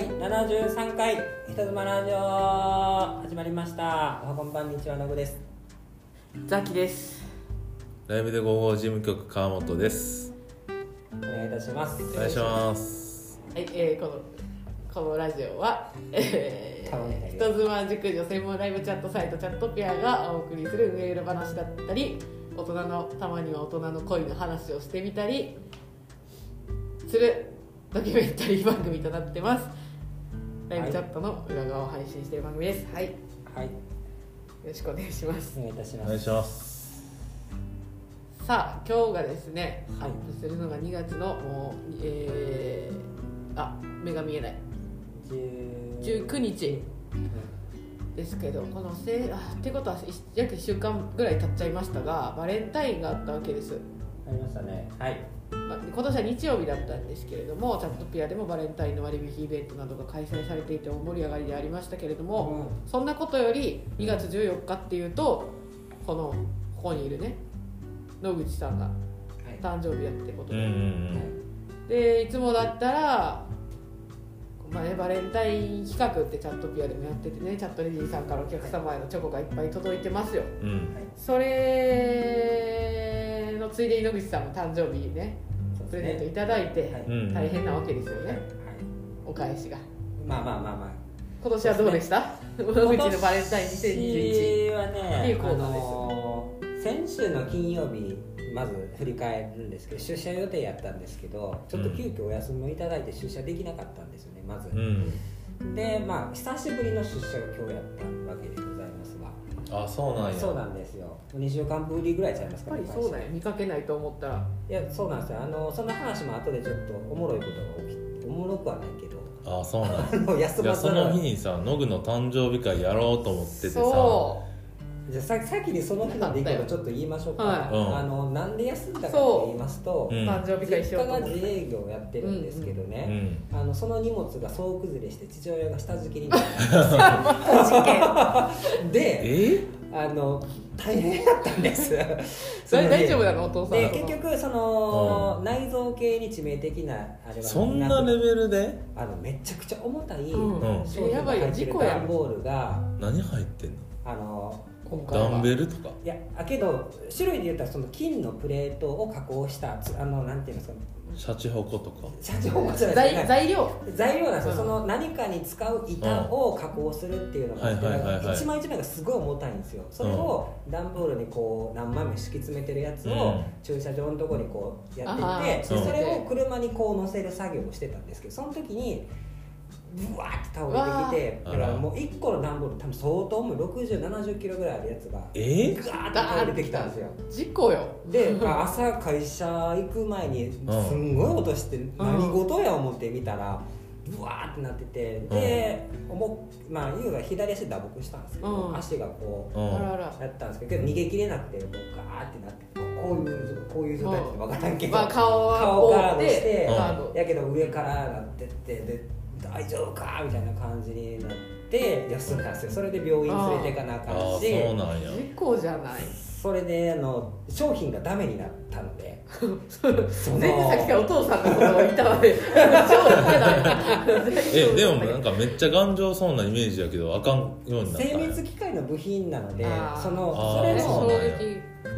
第73回人妻ラジオ始まりました。おはこんばんにちはのぐです。ザキです。ライブで午後事務局川本です。お願いいたします。お願いします。はい、えー、このこのラジオは、えー、る。人妻熟女専門ライブチャットサイトチャットピアがお送りするメール話だったり大人のたまには大人の恋の話をしてみたりするドキュメンタリー番組となってますライブチャットの裏側を配信している番組です。はい。よはい。ろしくお願いします。お願いいたします。お願いします。さあ今日がですねアはい。ップするのが2月のもうえー、あ目が見えない。10 19日ですけどこのせあってことは一約1週間ぐらい経っちゃいましたがバレンタインがあったわけです、ありましたね。はい。まあ、今年は日曜日だったんですけれどもチャットピアでもバレンタインの割引イベントなどが開催されていて大盛り上がりでありましたけれども、そんなことより2月14日っていうとこのここにいるね野口さんがはい。誕生日やってことで、うんうんうん。でいつもだったら、まあね、バレンタイン企画ってチャットピアでもやっててねチャットレディさんからお客様へのチョコがいっぱい届いてますよ。うん。それのついでに野口さんも誕生日にね。プレゼントいただいて、大変なわけですよはいねお返しが。まあまあまあまあ。今年はどうでした？野口のバレンタイン2021今年はねっていうコーナーですあのー先週の金曜日まず振り返るんですけど出社予定やったんですけどちょっと急遽お休みをいただいて出社できなかったんですよねまず。うん。でまあ久しぶりの出社が今日やったわけでございますがあそうなんや。そうなんですよ。2週間ぶりぐらいちゃいますやっかねぱりそうだよ見かけないと思ったら。いやそうなんですよ。あのその話も後でちょっとおもろいことが起きおもろくはないけど。あそうなんや。あの休いやまずその日にさノグの誕生日会やろうと思っててさ。そじゃあさ先にその日の出来事ちょっと言いましょうか、はい。うん。あのなんで休んだかって言いますとう。んう誕生日会し実家がようと思って自営業をやってるんですけどうね、ん。あのその荷物が総崩れして父親が下敷きになった。でえ？あの大変だったんです。そ の大大丈夫なの？お父さんで結局その、内臓系に致命的なあれはそんなレベルで？あのめちゃくちゃ重たいうん。商品が入ってるやばいよ事故やん段ボールが何入ってんの？あの今回は。ダンベルとか？いやあけど種類で言ったらその金のプレートを加工したつあのなんていうんですか？シャチホコとか。社長もじゃない。です材材料？材料なんですよ、うん。その何かに使う板を加工するっていうのがあって、一枚一枚がすごい重たいんですよ。それを段ボールにこう何枚も敷き詰めてるやつをうん。駐車場のところにこうやっていあて、でーそれを車にこう乗せる作業をしてたんですけどその時にブワーって倒れてきてだからもう1個の段ボール多分相当重い6070キロぐらいあるやつがえガーッて倒れてきたんですよ。事故よ。で、まあ、朝会社行く前にすんごい音して何事や思って見たらブワーってなっててで、もうまあ優が左足打撲したんですけど、うん。足がこうやったんですけど逃げきれなくてこうガーってなってこういうこういう状態って分からんけど、まあ顔は顔ガー覆ってドしてやけど上からなってってで大丈夫か？みたいな感じになって休んだんですよ。それで病院連れていかなあかああんしそうなんや。事故じゃない。それであの商品がダメになったので。その全然さっきからお父さんのことを言ったわねえでもなんかめっちゃ頑丈そうなイメージやけどあかんようになった精密機械の部品なのでそのそれのそう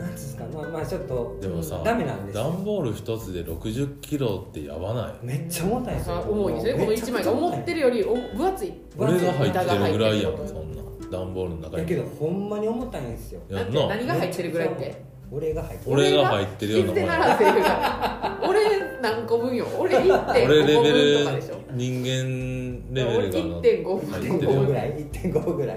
なんですかまあまあちょっとでもさダメなんですよ。段ボール一つで6 0キロってやばない？めっちゃ重たいですよ。重いですねこの1枚が思ってるよりお分厚い。俺が入ってるぐらいやんそんな段ボールの中に。だけどほんまに重たいんですよ。やんな。何が入ってるぐらいって？俺が入ってる俺が入ってるような俺何個分よ。俺1.5俺レ個分ベルとかでしょ。人間レベルが1.5分1.5入ってるよぐらい1.5ぐらい。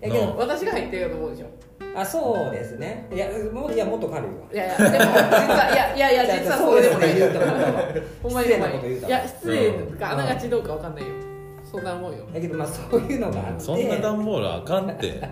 やけなど私が入ってるようなもんでしょあそうですね。いやもういやもっと軽いわ。いやいやでも実はいやいやいや 実はそうでもない言う。と思ったわほんまに失礼なこと言うたいや失礼かあながちどうかわかんないよ。そんなもんよ。だけどまあそういうのがあって。そんな段ボールあかんって。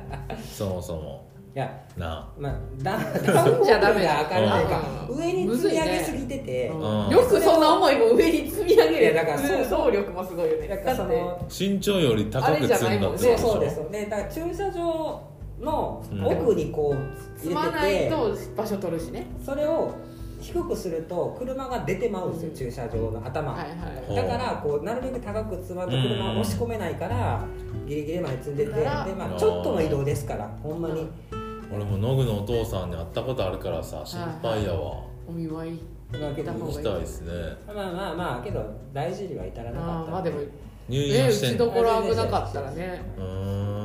そもそも。いやなまあ、だ段じゃダメがあかんというか、う ん上に積み上げすぎてて、うんうんよくそんな重いもん上に積み上げる。だからそう。総力もすごいよね。だからその身長より高く積んだってことそうでしょ。そうです。ねだから駐車場のうん。奥にこう積ま入れてて、ないと場所取るしね。それを低くすると車が出てまうんですよ、うん。駐車場の頭、はいはい。だからこうなるべく高く積まんと車を押し込めないからギリギリまで積んでてで、まあ、ちょっとの移動ですからほんまに。俺もノグのお父さんに会ったことあるからさ心配やわ。お見舞いまあけど行ったいですね。まあまあまあけど大事には至らなかったまあでも入ね院してんの打ちどころ危なかったらねうーん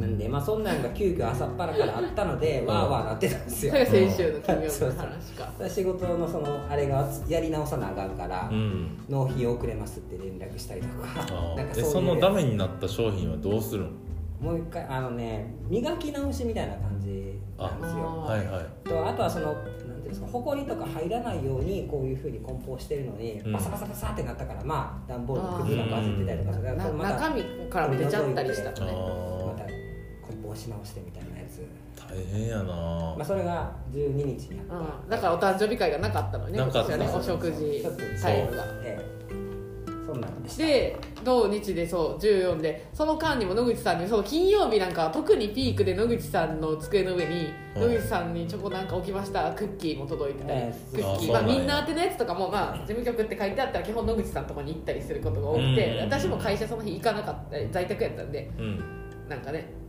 なんでまあそんなんが急遽朝っぱらからあったので、ん。わーわーなってたんですよ。それが先週の金曜日の話か。仕事のそのあれがやり直さなあかんから、うん。納品遅れますって連絡したりとか。あなんかそうそのダメになった商品はどうするんもう一回あのね磨き直しみたいな感じなんですよ。あはいはい。とあとはそのなんていうんですか埃とか入らないようにこういうふうに梱包してるのに、うん。バサバサバサってなったからまあ段ボールの崩れが混ぜてたりとか中身から出ちゃったりしたあらねまたー梱包し直してみたいなやつ、大変やな。まあ、それが12日にあった、うん、だからお誕生日会がなかったのねなかった。ねお食事タイムが。ええ。そんなんでで土日でそう14でその間にも野口さんにそう金曜日なんかは特にピークで野口さんの机の上にうん。野口さんにチョコなんか置きましたクッキーも届いてたり、えクッキー。あそうなんや。まあ、みんな宛てのやつとかも、まあ、事務局って書いてあったら基本野口さんのとこに行ったりすることが多くて、うん。私も会社その日行かなかった在宅やったんでうん。なんかね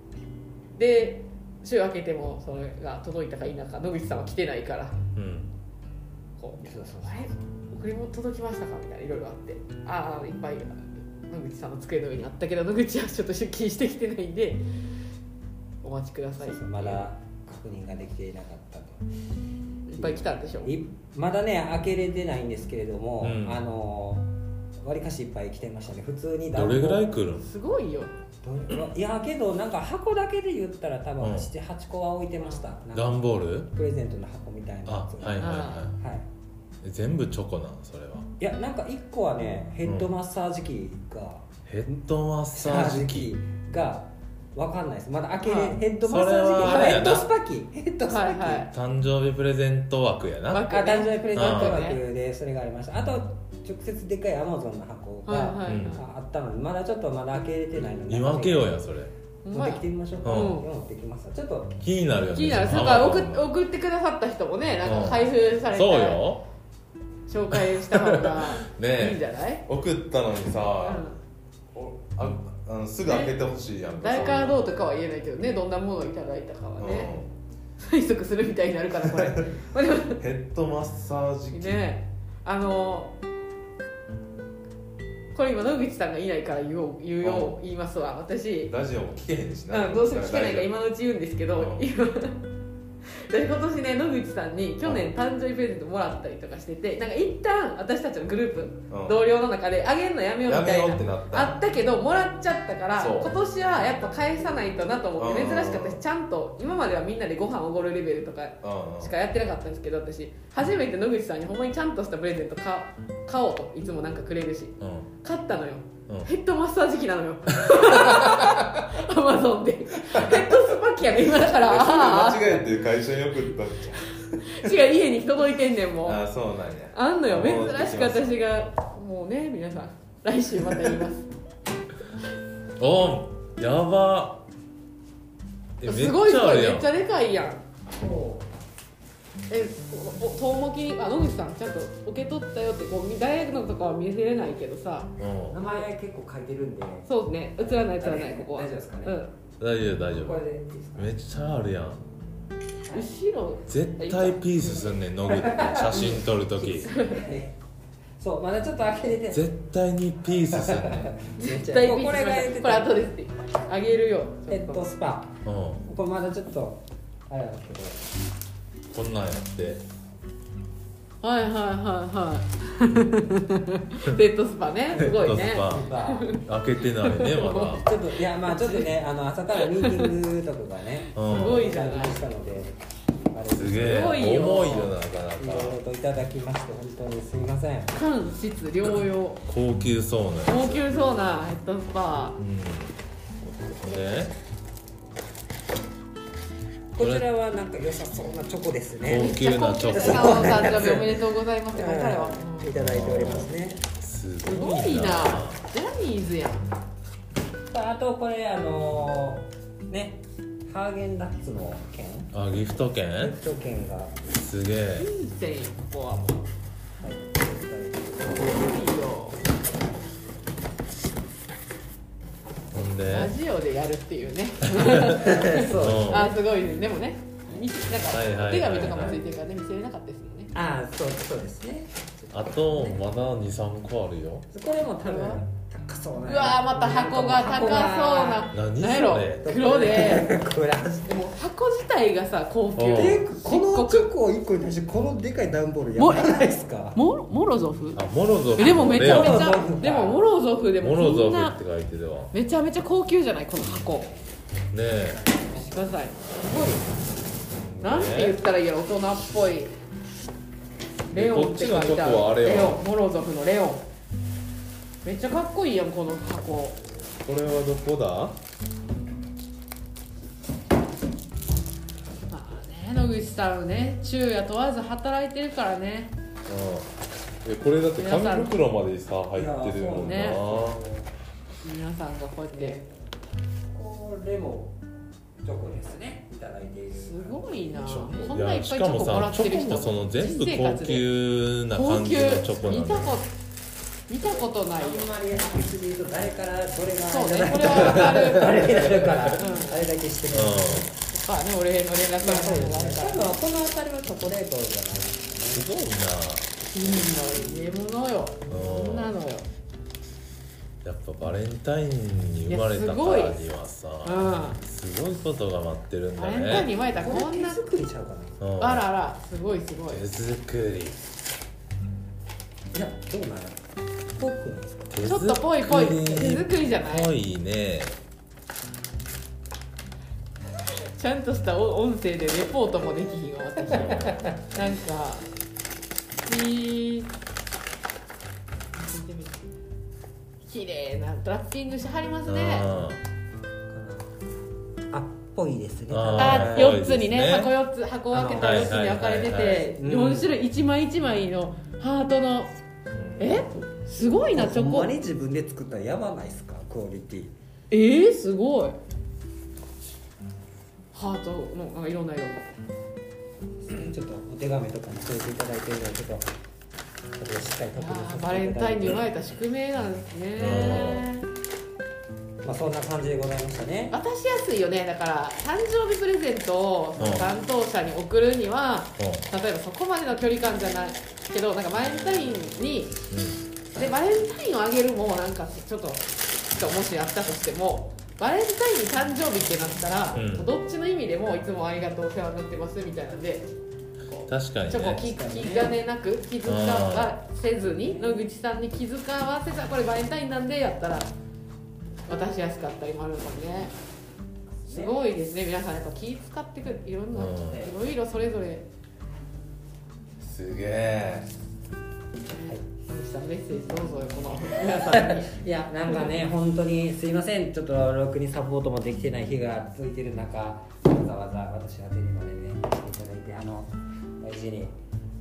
で週明けてもそれが届いたか否か野口さんは来てないから。うん。こうそうそうあれ？送り物届きましたか？みたいないろいろあって。ああいっぱい野口さんの机の上にあったけど野口はちょっと出勤してきてないんでお待ちくださいそうそうまだ確認ができていなかったと。いっぱい来たんでしょいまだね開けれてないんですけれども、うん。あのわりかしいっぱい来てましたね。普通にどれぐらい来るん？すごいよいやけどなんか箱だけで言ったら多分うん。78個は置いてました。段ボール？プレゼントの箱みたいなやあつ。がはいはいははい。い全部チョコなんそれは。いやなんか1個はねヘッドマッサージ機が、ヘッドマッサージ機。がわかんないです。まだ開けれ、はいヘッドマッサージ機。ヘッドスパ機。ヘッドスパ機、はいはい。誕生日プレゼント枠やな。枠あ誕生日プレゼントうん枠でそれがありました。あと直接でかいアマゾンの箱が、はいはい、うんああったのでまだちょっとまだ開けれてないので今開けようやそれ。持ってきてみましょうか、うん。持ってきます。ちょっと。気になるよね気になる。それから送っ送ってくださった人もねなんか開封されてそうよ。紹介した方が ねえ。いいんじゃない、送ったのにうさ、ん。おああのすぐ開けてほしいやんか。誰からどうとかは言えないけどねどんなものをいただいたかはね、催促するみたいになるからこれ。まあでもうんヘッドマッサージ機、ねあのこれ今野口さんがいないから言おう言うよう言いますわ私。ラジオも聞けへんしな、うん、どうせ聞けないから今のうち言うんですけど、うん。今で今年ね野口さんに去年誕生日プレゼントもらったりとかしててなんか一旦私たちのグループ、うん。同僚の中であげるのやめようみた。いやめようなってなった。あったけどもらっちゃったからそう。今年はやっぱ返さないとなと思ってうん。珍しかったしちゃんと今まではみんなでご飯おごるレベルとかうんうん。しかやってなかったんですけど私。初めて野口さんにほんまにちゃんとしたプレゼント買買おうといつもなんかくれるし。うん。買ったのよ。うんヘッドマッサージ機なのよ。アマゾンで。ヘッドスパ機やね今だから。間違えて会社に送ったんじあ違う家に届いてんねんもあそうなんや。あんのよ。珍しく私がもうね皆さん来週また言います。おやば。えすごいすごいめっちゃでかいやんえおお遠巻きにあ野口さんちゃんと受け取ったよってこう大学のとかは見せれないけどさ。うん。名前結構書いてるんで。そうね映らない映らないここは。大丈夫ですかね。うん。大丈夫大丈これ夫でいいですかめっちゃあるやん。後ろ。絶対ピースすんねん野口って写真撮るとき そうまだちょっと開けれて。絶対にピースすんねん。絶対ピースこれが言ってたこれ後ですって。あげるよヘッドスパ。うん。これまだちょっとあれなんですけどこんなんやって。はいはいはいはい。デッドスパね。すごいね。ヘッドスパ。開けてないねまだ。ちょっといやまあちょっとねあの朝からミーティングとかがねうん。すごいじゃないしたのであれすげえ。すごいよ。重いよなか。いろないかろといただきまして本当にすみません。間質療養。高級そうな高級そうなヘッドスパ。うん。でこちらはなんか良さそうなチョコですね。高級なチョコ。お誕生日おめでとうございますって書いてあるわ。はいいただいておりますね。すすごいな。ジャニーズやんあとこれあのーねハーゲンダッツの券あギフト券？ギフト券が。すげえ。いい線ここはもう。入っていほんラでジオでやるっていうね。そう。うんあすごいね。でもねみなんかお手紙とかもついてるからね見せれなかったですもんね。ああそうそうですね。あとまだ23個あるよ。これも多分高そうなうわーまた箱が高そうな。何やろ？黒で。で。も箱自体がさ高級。このチ漆ョコ1個に対してこのでかい段ボールやばないですか？モロモロゾフ？あモロゾフ。えでもめちゃめちゃでもモロゾフでもモロゾフこんなって書いてるわ。ねめちゃめちゃ高級じゃないこの箱。え。見てください。すごい。なんて言ったらいいやろ大人っぽい。レオンって書いてある。れよレオンモロゾフのレオンめっちゃかっこいいやんこの箱。これはどこだ？まあね野口さんね昼夜問わず働いてるからね。うんえこれだって紙袋までさ入ってるもんな、皆さんがこうやって。これもチョコですね。いただいているすごいな。こんないっぱいチやしかもョコもらさチョってる人コもその全部高級な高級感じのチョコなんだよ見たこと見たことないよ。あんまり開けすぎると誰からどれがそうねこれは分かるあれになるから、ん あれだけしてる、とかね俺の連絡がそう取るのがあるですからね多分この辺りはチョコレートじゃない？ですすごい金の入れ物ようんそんなのよ。なやっぱバレンタインに生まれたからにはさうん。すごいことが待ってるんだバレンタインにね生まれたこんな手作りちゃうかな。うん。あらあらすごいすごい。手作り。いやどうなの？ぽくないですか？手ちょっとぽいぽい。手作りじゃない？ぽいね。ちゃんとしたお音声でレポートもできひんわ私なんかいい綺麗なラッピングしてはりますね。うんあっぽいですね。ああ4つにねね。箱4つ箱を開けたら4つに分かれててはいはいはいはい。4種類1枚1枚のハートのえ？すごいなチョコほんまに自分で作ったらやばないですか？クオリティ。えー、すごい。ハートのなんかいろんな色。ちょっとお手紙とかも添えていただいてるのでちょっとこれをしっかり確認させていただいて。バレンタインに生まれた宿命なんですね。まあそんな感じでございましたね。渡しやすいよね。だから誕生日プレゼントをうん。担当者に送るにはうん。例えばそこまでの距離感じゃないけどなんかバレンタインにでバレンタインをあげるもなんかちょっとちょっともしあったとしてもバレンタインに誕生日ってなったら、うん。どっちの意味でもいつもありがとうお世話になってますみたいなんで確かにチョコね気気兼ねなく気遣わせずに野口さんに気遣わせたこれバレンタインなんでやったら渡しやすかったりもあるかもね。すごいですね。皆さんやっぱ気使ってくるいろんな、うん。いろいろそれぞれ。すげえさんメッセージどうぞよこの皆さんにいやなんかね本当にすいません。ちょっとろくにサポートもできてない日が続いてる中わざわざ私宛てにまでねしていただいてあの大事に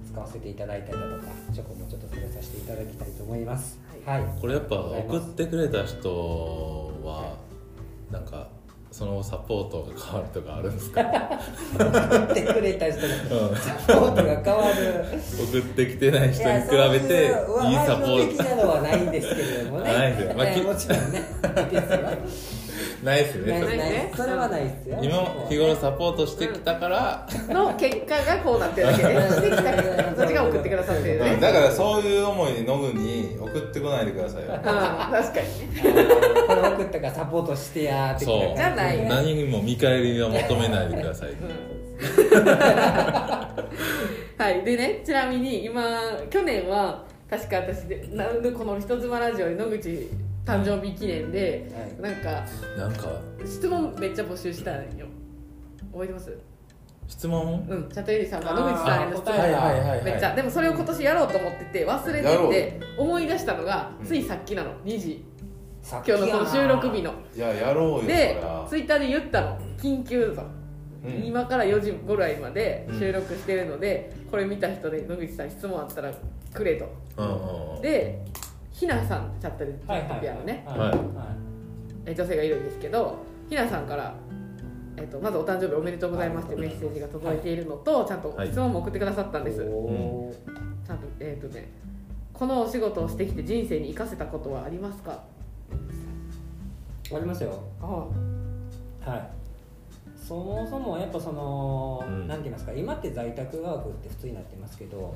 使わせていただいたりだとかチョコもちょっと触れさせていただきたいと思います。はい、これやっぱ送ってくれた人はなんかそのサポートが変わるとかあるんですか、送ってくれた人のうん。サポートが変わる。送ってきてない人に比べていいサポワイルド的ーなのはないんですけれどもね。ないですよ。まあもちろんねないですよねないそれねそれはないですよ。今日頃サポートしてきたから、の結果がこうなってるだけでしてきたそっちが送ってくださってる。ねうん。だからそういう思いでノグに送ってこないでくださいよ。うん。確かにね。これ送ったからサポートしてやーってそうじゃない。ね何にも見返りは求めないでください。はい。でねちなみに今去年は確か私でなんでこの人妻ラジオで野口誕生日記念で、なんかなんか質問めっちゃ募集したんよ。覚えてます？質問？うんチャットエリさんが野口さんへの質問はいはいはいはい。めっちゃ。でもそれを今年やろうと思ってて忘れてて思い出したのがうん。ついさっきなの。2時。今今日のこの収録日の。いややろうよでツイッターで言ったの。緊急ぞうん。今から4時ぐらいまでうん。収録してるので、これ見た人で野口さん質問あったらくれと。うんうんうん。でひなさんチャットでチャットピアのね、はい。え女性がいるんですけどひなさんから、えっと、まずお誕生日おめでとうございますってメッセージが届いているのと、ちゃんと質問も送ってくださったんです、おーちゃんとえっ、とねこのお仕事をしてきて人生に生かせたことはありますか？ありますよ。あ。はい。そもそもやっぱその、うん。なんて言いますか今って在宅ワークって普通になってますけど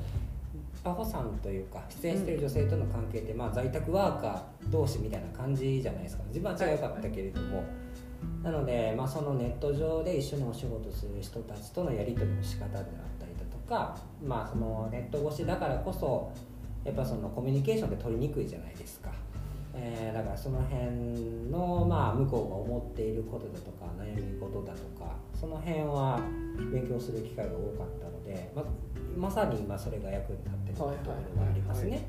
パホさんというか出演してる女性との関係って、まあ、在宅ワーカー同士みたいな感じじゃないですか。自分は違うかったけれども、なので、まあ、そのネット上で一緒にお仕事する人たちとのやり取りの仕方であったりだとか、まあ、そのネット越しだからこそやっぱそのコミュニケーションって取りにくいじゃないですか。えーだからその辺の、まあ、向こうが思っていることだとか悩み事だとかその辺は勉強する機会が多かったので、ままさに今それが役に立っところがありますね。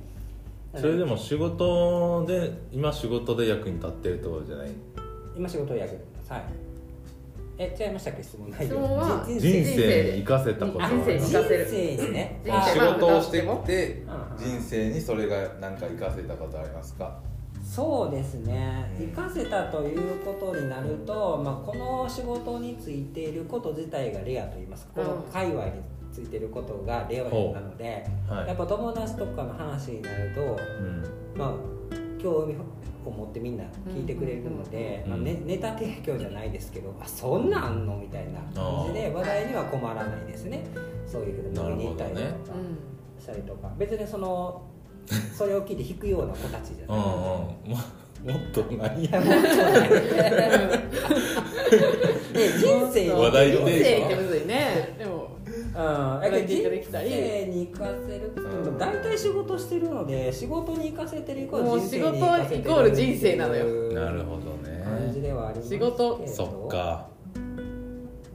それでも仕事で今仕事で役に立ってるところじゃない？今仕事をやってます。はい。え、違いましたっけ？質問内容。質問は？じ人生に生かせたこと。あ人生に人生かせる。生にね。仕事をしてきてうん人生にそれが何か生かせたことありますか？そうですね。生かせたということになると、まあ、この仕事についていること自体がレアといいますか。この界隈についていることがレアなので、はい。やっぱ友達とかの話になると、うん。まあ、興味を持ってみんな聞いてくれるので、うん。まあね、ネタ提供じゃないですけどあそんなんあんのみたいな感じで話題には困らないですね。そういうふうに飲みに行ったりとかしたりとか、別にそのそれを聞いて引くような子たちじゃうんうん。ない。ももっと何いやもっとねね人生話題人で生ってむずいね。でもうん、だから人生に生かせる。っていうの大体仕事してるので仕事に生かせてるイコールもう人生に生かせてる仕事イコール人生なのよ。なるほど感じねではありますけ仕ど事そっか。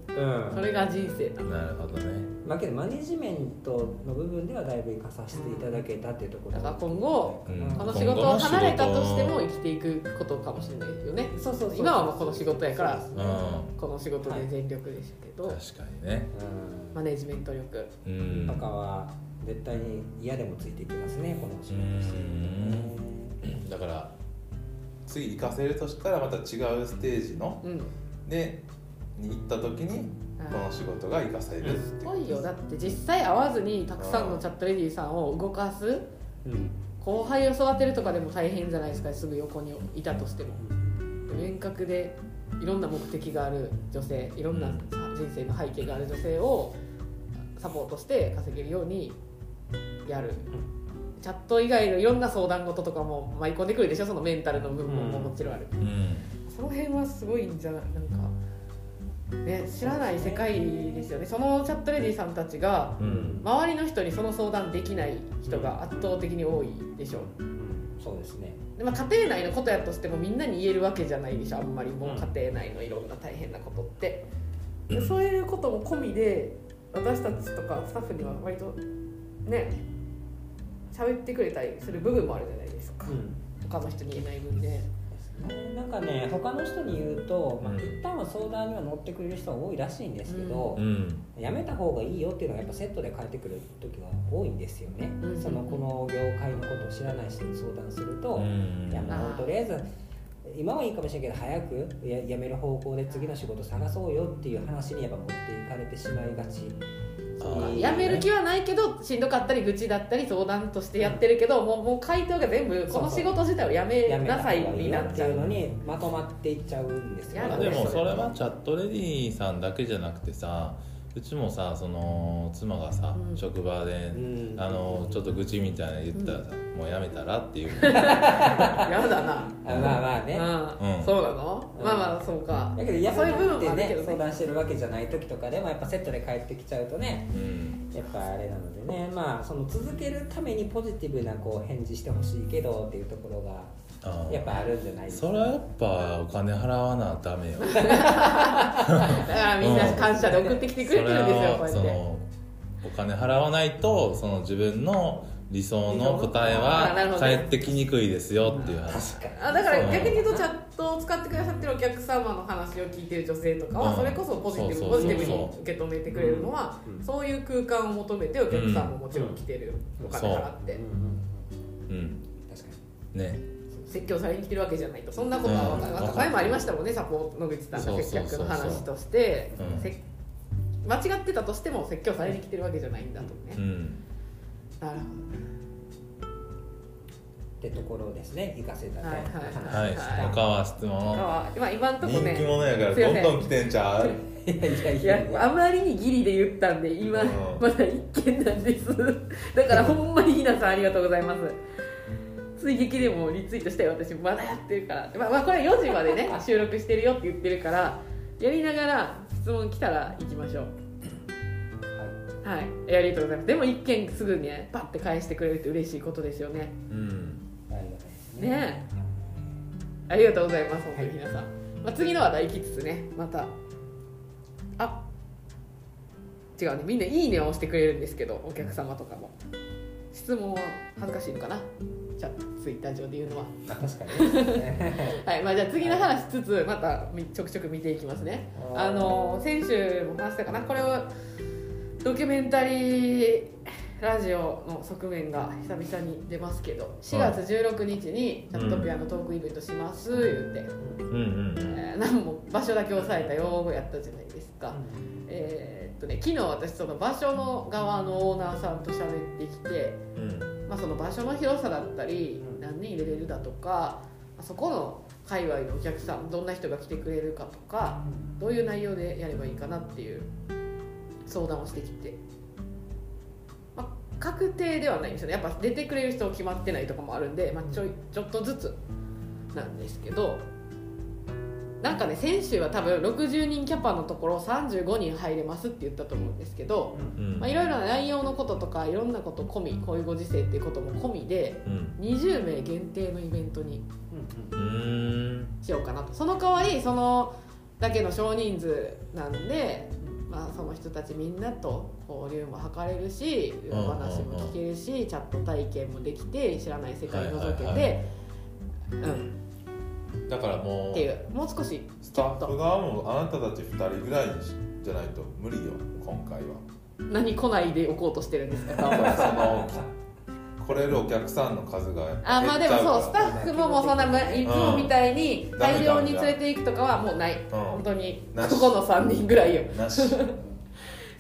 うん。それが人生だ。なるほどねまあけどマネジメントの部分ではだいぶ生かさせていただけたっていうところだから今後うん。この仕事を離れたとしても生きていくことかもしれないですよねそうそうそう今はもうこの仕事やからこの仕事で全力でしたけど、ん確かにね。うん。マネジメント力。うん。とかは絶対に嫌でもついていきますねこの仕事して。るとねだから次行かせるとしたらまた違うステージのうん。でに行った時にこの仕事が生かされるってすごいよ。だって実際会わずにたくさんのチャットレディーさんを動かす。うん後輩を育てるとかでも大変じゃないですかすぐ横にいたとしても。遠隔でいろんな目的がある女性いろんなうん人生の背景がある女性をサポートして稼げるようにやる。チャット以外のいろんな相談事とかも舞い込んでくるでしょそのメンタルの部分ももちろんある、うん。その辺はすごいんじゃない？なんかね知らない世界ですよね。そのチャットレディさんたちがうん。周りの人にその相談できない人が圧倒的に多いでしょ。うん。そうですね。で、まあ、家庭内のことやとしてもみんなに言えるわけじゃないでしょ。あんまりもう家庭内のいろんな大変なことって。でそういうことも込みで私たちとかスタッフには割とね喋ってくれたりする部分もあるじゃないですか。うん。他の人に言えない分でなんかね他の人に言うと、まあ、うん。一旦は相談には乗ってくれる人は多いらしいんですけどう、ん。やめた方がいいよっていうのがやっぱセットで返ってくる時は多いんですよね、うん。そのこの業界のことを知らない人に相談すると、うん。いやもうとりあえず今はいいかもしれんけど早くややめる方向で次の仕事探そうよっていう話にやっぱ持っていかれてしまいがちやめる気はないけどしんどかったり愚痴だったり相談としてやってるけど、もうもう回答が全部この仕事自体をやめなさいにな。っちゃうのにまとまっていっちゃうんですよ。やだでもそれはチャットレディさんだけじゃなくてさうちもさその妻がさ、うん。職場で、うん。あのちょっと愚痴みたいなの言ったらさ、もうやめたらっていう。やだな。あまあまあね。うん。うん。そうなの、うん。まあまあそうか。だけどやそういう部めなくてね分もあるけどね。相談してるわけじゃない時とかでもやっぱセットで帰ってきちゃうとねうん。やっぱあれなのでね。まあその続けるためにポジティブなこう返事してほしいけどっていうところがやっぱあるんじゃないですか？それはやっぱお金払わなダメよ。だからみんな感謝で送ってきてくれてるんですよこうやってそのお金払わないとその自分の理想の答えは返ってきにくいですよっていう話。確かにあだから逆に言うとチャットを使ってくださってるお客様の話を聞いてる女性とかはうん。それこそポジティブポジティブに受け止めてくれるのはうん。そういう空間を求めてお客さんももちろん来てるお金払って。うんう。んうん。確かに。ね説教されに来てるわけじゃないと。そんなことは分かる、うん。なんか前もありましたもんねサポート野口さんが接客の話として。間違ってたとしても説教されに来てるわけじゃないんだとね、うん。なるってところですね行かせたと。はいはい。はいはい他は質ほど問あ今今んとこ人ね気者やからどんどん来てんちゃう？いやいやいいやあまりにギリで言ったんで今うん。まだ一件なんです。だからほんまにひなさんありがとうございます追撃でもリツイートして私。まだやってるから、まあ、まあこれ4時までね 収録してるよって言ってるからやりながら質問来たら行きましょう。はい。ありがとうございます。でも一件すぐにねパッて返してくれるって嬉しいことですよね。うん。ありがたいですねありがとうございます本当に皆さん、まあ、次の話題行きつつねまた。あ。違うね。みんな「いいね」を押してくれるんですけどお客様とかも。質問は恥ずかしいのかな？じゃあツイッター上で言うのは。あ確かにね。はいまあじゃあ次の話しつつまたみちょくちょく見ていきますね。あの先週も話したかな。これはドキュメンタリーラジオの側面が久々に出ますけど4月16日にチャットピアのトークイベントします言って、うんうんうん。えー何も場所だけ押さえた用語やったじゃないですか、えーっとね昨日私その場所の側のオーナーさんと喋ってきて、うんまあ、その場所の広さだったりうん。何人入れれるだとかまあそこの界隈のお客さんどんな人が来てくれるかとかどういう内容でやればいいかなっていう相談をしてきて、まあ、確定ではないんですよね。やっぱ出てくれる人決まってないとかもあるんで、まあ、ちょいちょっとずつなんですけどなんかね先週は多分60人キャパのところ35人入れますって言ったと思うんですけど、うん。まあ、いろいろな内容のこととかいろんなこと込みこういうご時世っていうことも込みでうん。20名限定のイベントにしようかなと。その代わりそのだけの少人数なんで、まあ、その人たちみんなと交流も図れるし裏話も聞けるしチャット体験もできて知らない世界覗けてうんだからもうっていうもう少しスタッフ側もあなたたち2人ぐらいじゃないと無理よ今回は。何来ないでおこうとしてるんですかだからその来れるお客さんの数があまあでもそうスタッフももうそんなむいつもみたいにうん。大量に連れていくとかはもうない。うん。本当にここの3人ぐらいよ。なし。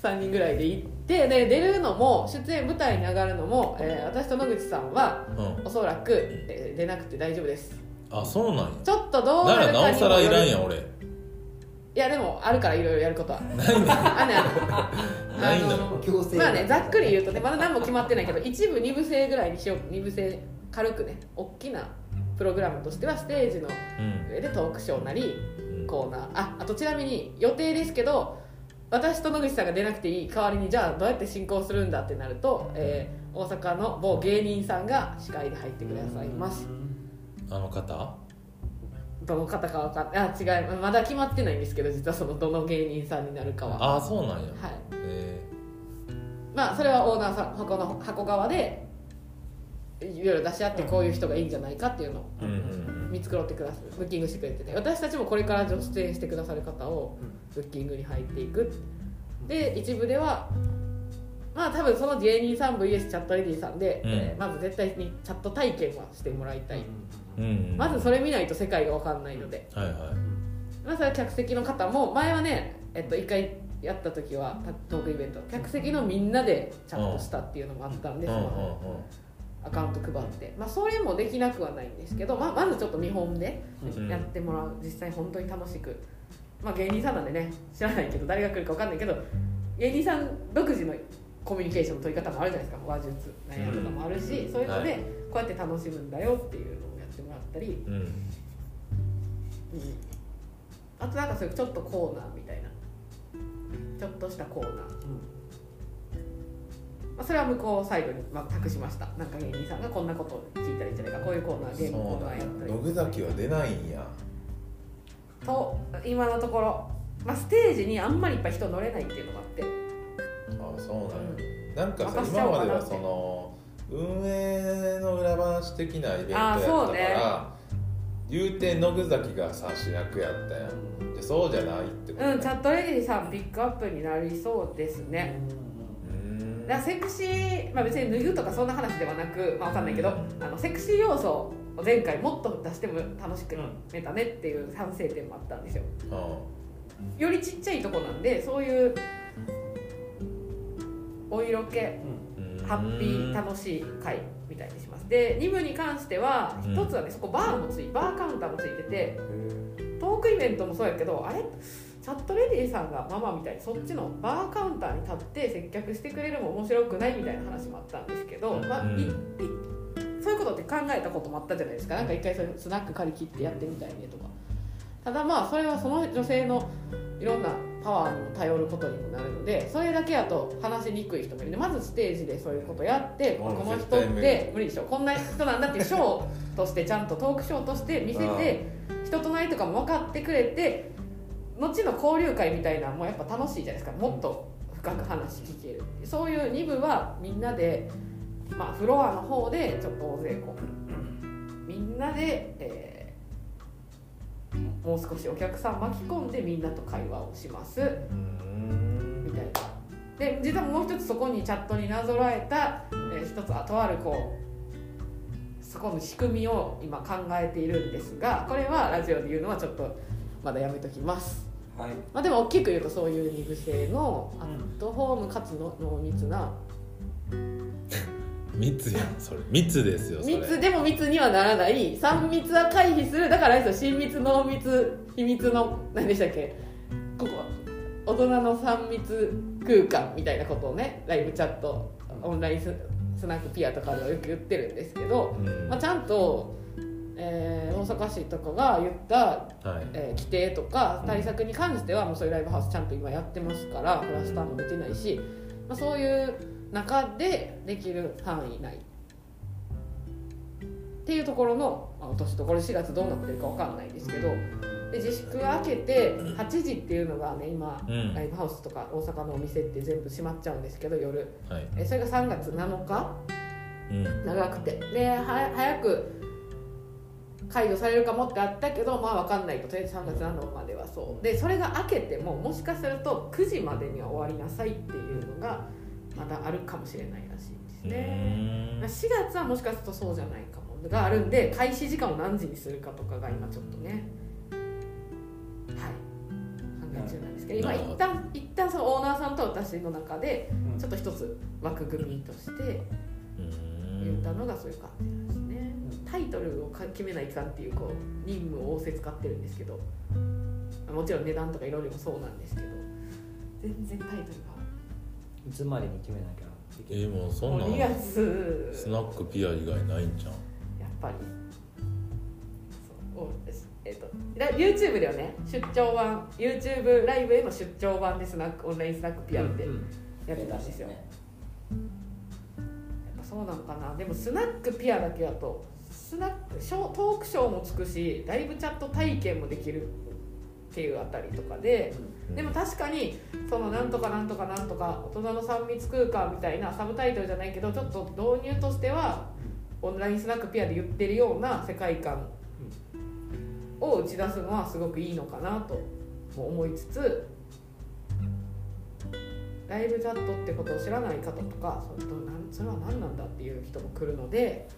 3人ぐらいで行ってで出るのも出演舞台に上がるのも、えー私と野口さんはうん。おそらく、えー出なくて大丈夫ですあそうなんや。ちょっとどうならなかにさらいらんやん俺。いやでもあるからいろいろやることは。ないねんあねあないんだ の強制。まあねざっくり言うとねまだ何も決まってないけど一部二部制ぐらいにしよう。二部制軽くね大きなプログラムとしてはステージのうん。上でトークショーなりうん。コーナー。ああとちなみに予定ですけど私と野口さんが出なくていい代わりにじゃあどうやって進行するんだってなると、えー大阪の某芸人さんが司会で入ってくださいますあの方？どの方かわかんないあ違いまだ決まってないんですけど実はそのどの芸人さんになるかは。ああそうなんや。はい。えまあそれはオーナーさん箱の箱側でいろいろ出し合ってこういう人がいいんじゃないかっていうのを見繕ってくださるブッキングしてくれてて。私たちもこれから出演してくださる方をブッキングに入っていく。で一部ではまあ多分その芸人さん VS チャットレディさんで、うん。えーまず絶対にチャット体験はしてもらいたい、うんうん。まずそれ見ないと世界が分かんないので、はいはい。まあ、それは客席の方も前はね、えっと、1回やった時はトークイベント。客席のみんなでチャットしたっていうのもあったんで、うんうんスマホアカウント配って、まあ、それもできなくはないんですけど、まあ、まずちょっと見本でうんやってもらう。実際本当に楽しく、まあ、芸人さんなんでね知らないけど誰が来るか分かんないけど芸人さん独自のコミュニケーションの取り方もあるじゃないですか。話術なんやとかもあるし、そういうのではい。こうやって楽しむんだよっていうのったり、うん。うん。うんあとなんかそういうちょっとコーナーみたいな。ちょっとしたコーナー、まあ、それは向こうサイドに、まあ、託しました。なんか芸人さんがこんなことを聞いたらいいんじゃないか。こういうコーナーゲームコーナーやったり。野口崎は出ないんや。と今のところ、まあ、ステージにあんまりいっぱい人乗れないっていうのがあって。あそうなんや、なんかさ任せちゃおうかなって。今まではその運営の裏話的なイベントやあったかそうね。ら、言うて野口崎がさ主役やったやんでそうじゃないってことね。うんチャットレディさんピックアップになりそうですね。うん。だセクシー、まあ、別に脱ぐとかそんな話ではなく、まあ、わかんないけどあのセクシー要素を前回もっと出しても楽しくめたねっていう反省点もあったんですよ。うよりちっちゃいとこなんでそういうお色気。うんハッピー楽しい回みたいにします。で2部に関してはうん。一つはねそこバーもついバーカウンターもついててトークイベントもそうやけどあれ？チャットレディさんがママみたいにそっちのバーカウンターに立って接客してくれるも面白くないみたいな話もあったんですけど、まあうんいいそういうことって考えたこともあったじゃないですか。なんか一回そスナック借り切ってやってみたいねとかただまあそれはその女性のいろんなパワーにも頼ることにもなるのでそれだけやと話しにくい人もいるんでまずステージでそういうことやってうんこの人って無理でしょこんな人なんだっていうショーとしてちゃんとトークショーとして見せて人となりとかも分かってくれて後の交流会みたいなのもやっぱ楽しいじゃないですか。もっと深く話聞ける。そういう2部はみんなで、まあ、フロアの方でちょっと大勢こうみんなで、えーもう少しお客さん巻き込んでみんなと会話をします。ん。みたいな。で実はもう一つそこにチャットになぞらえた、えー一つあとあるこうそこの仕組みを今考えているんですがこれはラジオで言うのはちょっとまだやめときます、はい。まあ、でも大きく言うとそういう二部制のアットホームかつの濃密な密やんそれ。密ですよそれ。密でも密にはならない。3密は回避する。だからあれですよ。親密濃密秘密の何でしたっけ？ここ。大人の3密空間みたいなことをねライブチャットオンラインススナックピアとかではよく言ってるんですけど、うん。まあ、ちゃんと、えー大阪市とかが言った、はい。えー規定とか対策に関してはもうそういうライブハウスちゃんと今やってますからクラスターも出てないし、まあ、そういう中でできる範囲内っていうところの、まあ、落としどころ4月どうなってるかわかんないですけどで自粛明けて8時っていうのがね今、うんライブハウスとか大阪のお店って全部閉まっちゃうんですけど夜。はい。えそれが3月7日？うん。長くて。では早く解除されるかもってあったけどまあ分かんないと。とりあえず3月7日まではそう。でそれが明けてももしかすると9時までには終わりなさいっていうのがまだあるかもしれないらしいですね。うん。4月はもしかするとそうじゃないかも。があるんで開始時間を何時にするかとかが今ちょっとね。はい。考え中なんですけど今一旦一旦そのオーナーさんと私の中でうん。ちょっと一つ枠組みとしてうん。言ったのがそういう感じなんですね。タイトルをか決めないかんっていうこう任務を仰せ使ってるんですけど。もちろん値段とかいろいろもそうなんですけど。全然タイトルがいつまでに決めなきゃいけえないーもうそんなもうん2月スナックピア以外ないんじゃん。やっぱり。そうおえっとラ YouTube ではね出張版 YouTube ライブへの出張版でスナックオンラインスナックピアノってうんやってたんですよ、ねやっぱそうなのかな。でもスナックピアだけだとスナックショートークショーもつくしライブチャット体験もできるっていうあたりとかででも確かにそのなんとかなんとかなんとか大人の3密空間みたいなサブタイトルじゃないけどちょっと導入としてはオンラインスナックピアで言ってるような世界観を打ち出すのはすごくいいのかなとも思いつつライブチャットってことを知らない方とかそれとなんそれは何なんだっていう人も来るので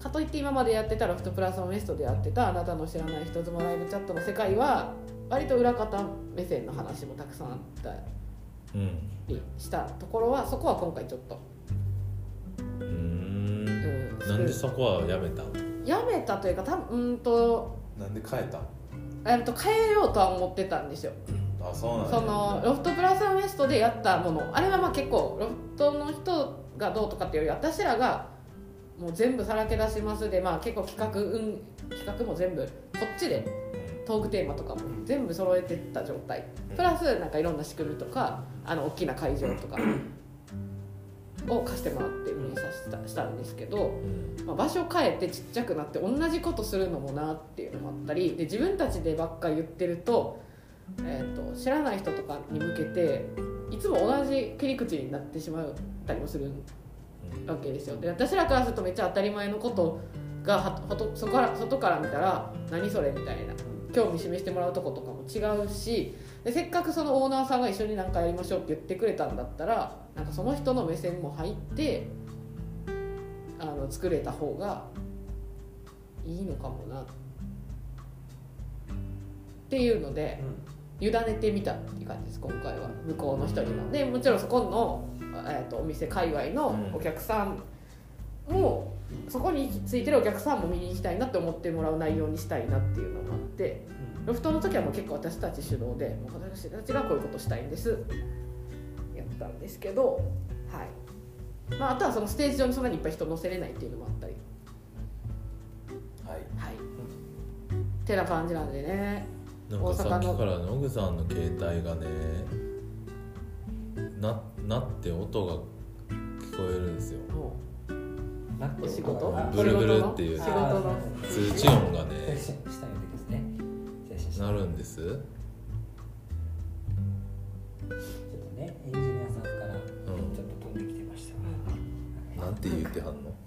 かといって今までやってたロフトプラスオンメストでやってたあなたの知らない人妻ライブチャットの世界は割と裏方目線の話もたくさんあったうん。りしたところはそこは今回ちょっと、うん。ん、なんでそこはやめたやめた？というかたうんとなんで変えた？えっと変えようとは思ってたんですよ。あそうなんや。そのロフトプラスオンメストでやったもの。あれはまあ結構ロフトの人がどうとかっていうより私らがもう全部さらけ出しますで、まあ、結構企画、うん、企画も全部こっちでトークテーマとかも全部揃えてった状態。プラスなんかいろんな仕組みとかあの大きな会場とかを貸してもらって運営させたしたんですけど、うん。まあ、場所変えてちっちゃくなって同じことするのもなっていうのもあったりで自分たちでばっかり言ってると,、えー、と知らない人とかに向けていつも同じ切り口になってしまったりもするわけですよ。で私らからするとめっちゃ当たり前のことがははとそこから外から見たら何それみたいな。興味示してもらうとことかも違うしでせっかくそのオーナーさんが一緒に何かやりましょうって言ってくれたんだったらなんかその人の目線も入ってあの作れた方がいいのかもな。っていうので委ねてみたっていう感じです今回は。向こうの人にも。でもちろんそこの、えー、とお店界隈のお客さんも、そこについてるお客さんも見に行きたいなって思ってもらう内容にしたいなっていうのがあってロフトの時はもう結構私たち主導でもう私たちがこういうことしたいんですやったんですけどはい、まあ、あとはそのステージ上にそんなにいっぱい人乗せれないっていうのもあったり。はい。はい。ってな感じなんでねなんかさっきから野口さんの携帯がねななって音が聞こえるんですよ。もなってお仕事？あブルブルっていう。仕事の。通知音がね。なるんです。ちょっとねエンジニアさんからちょっと飛んできてました、なんて言ってはんの？はい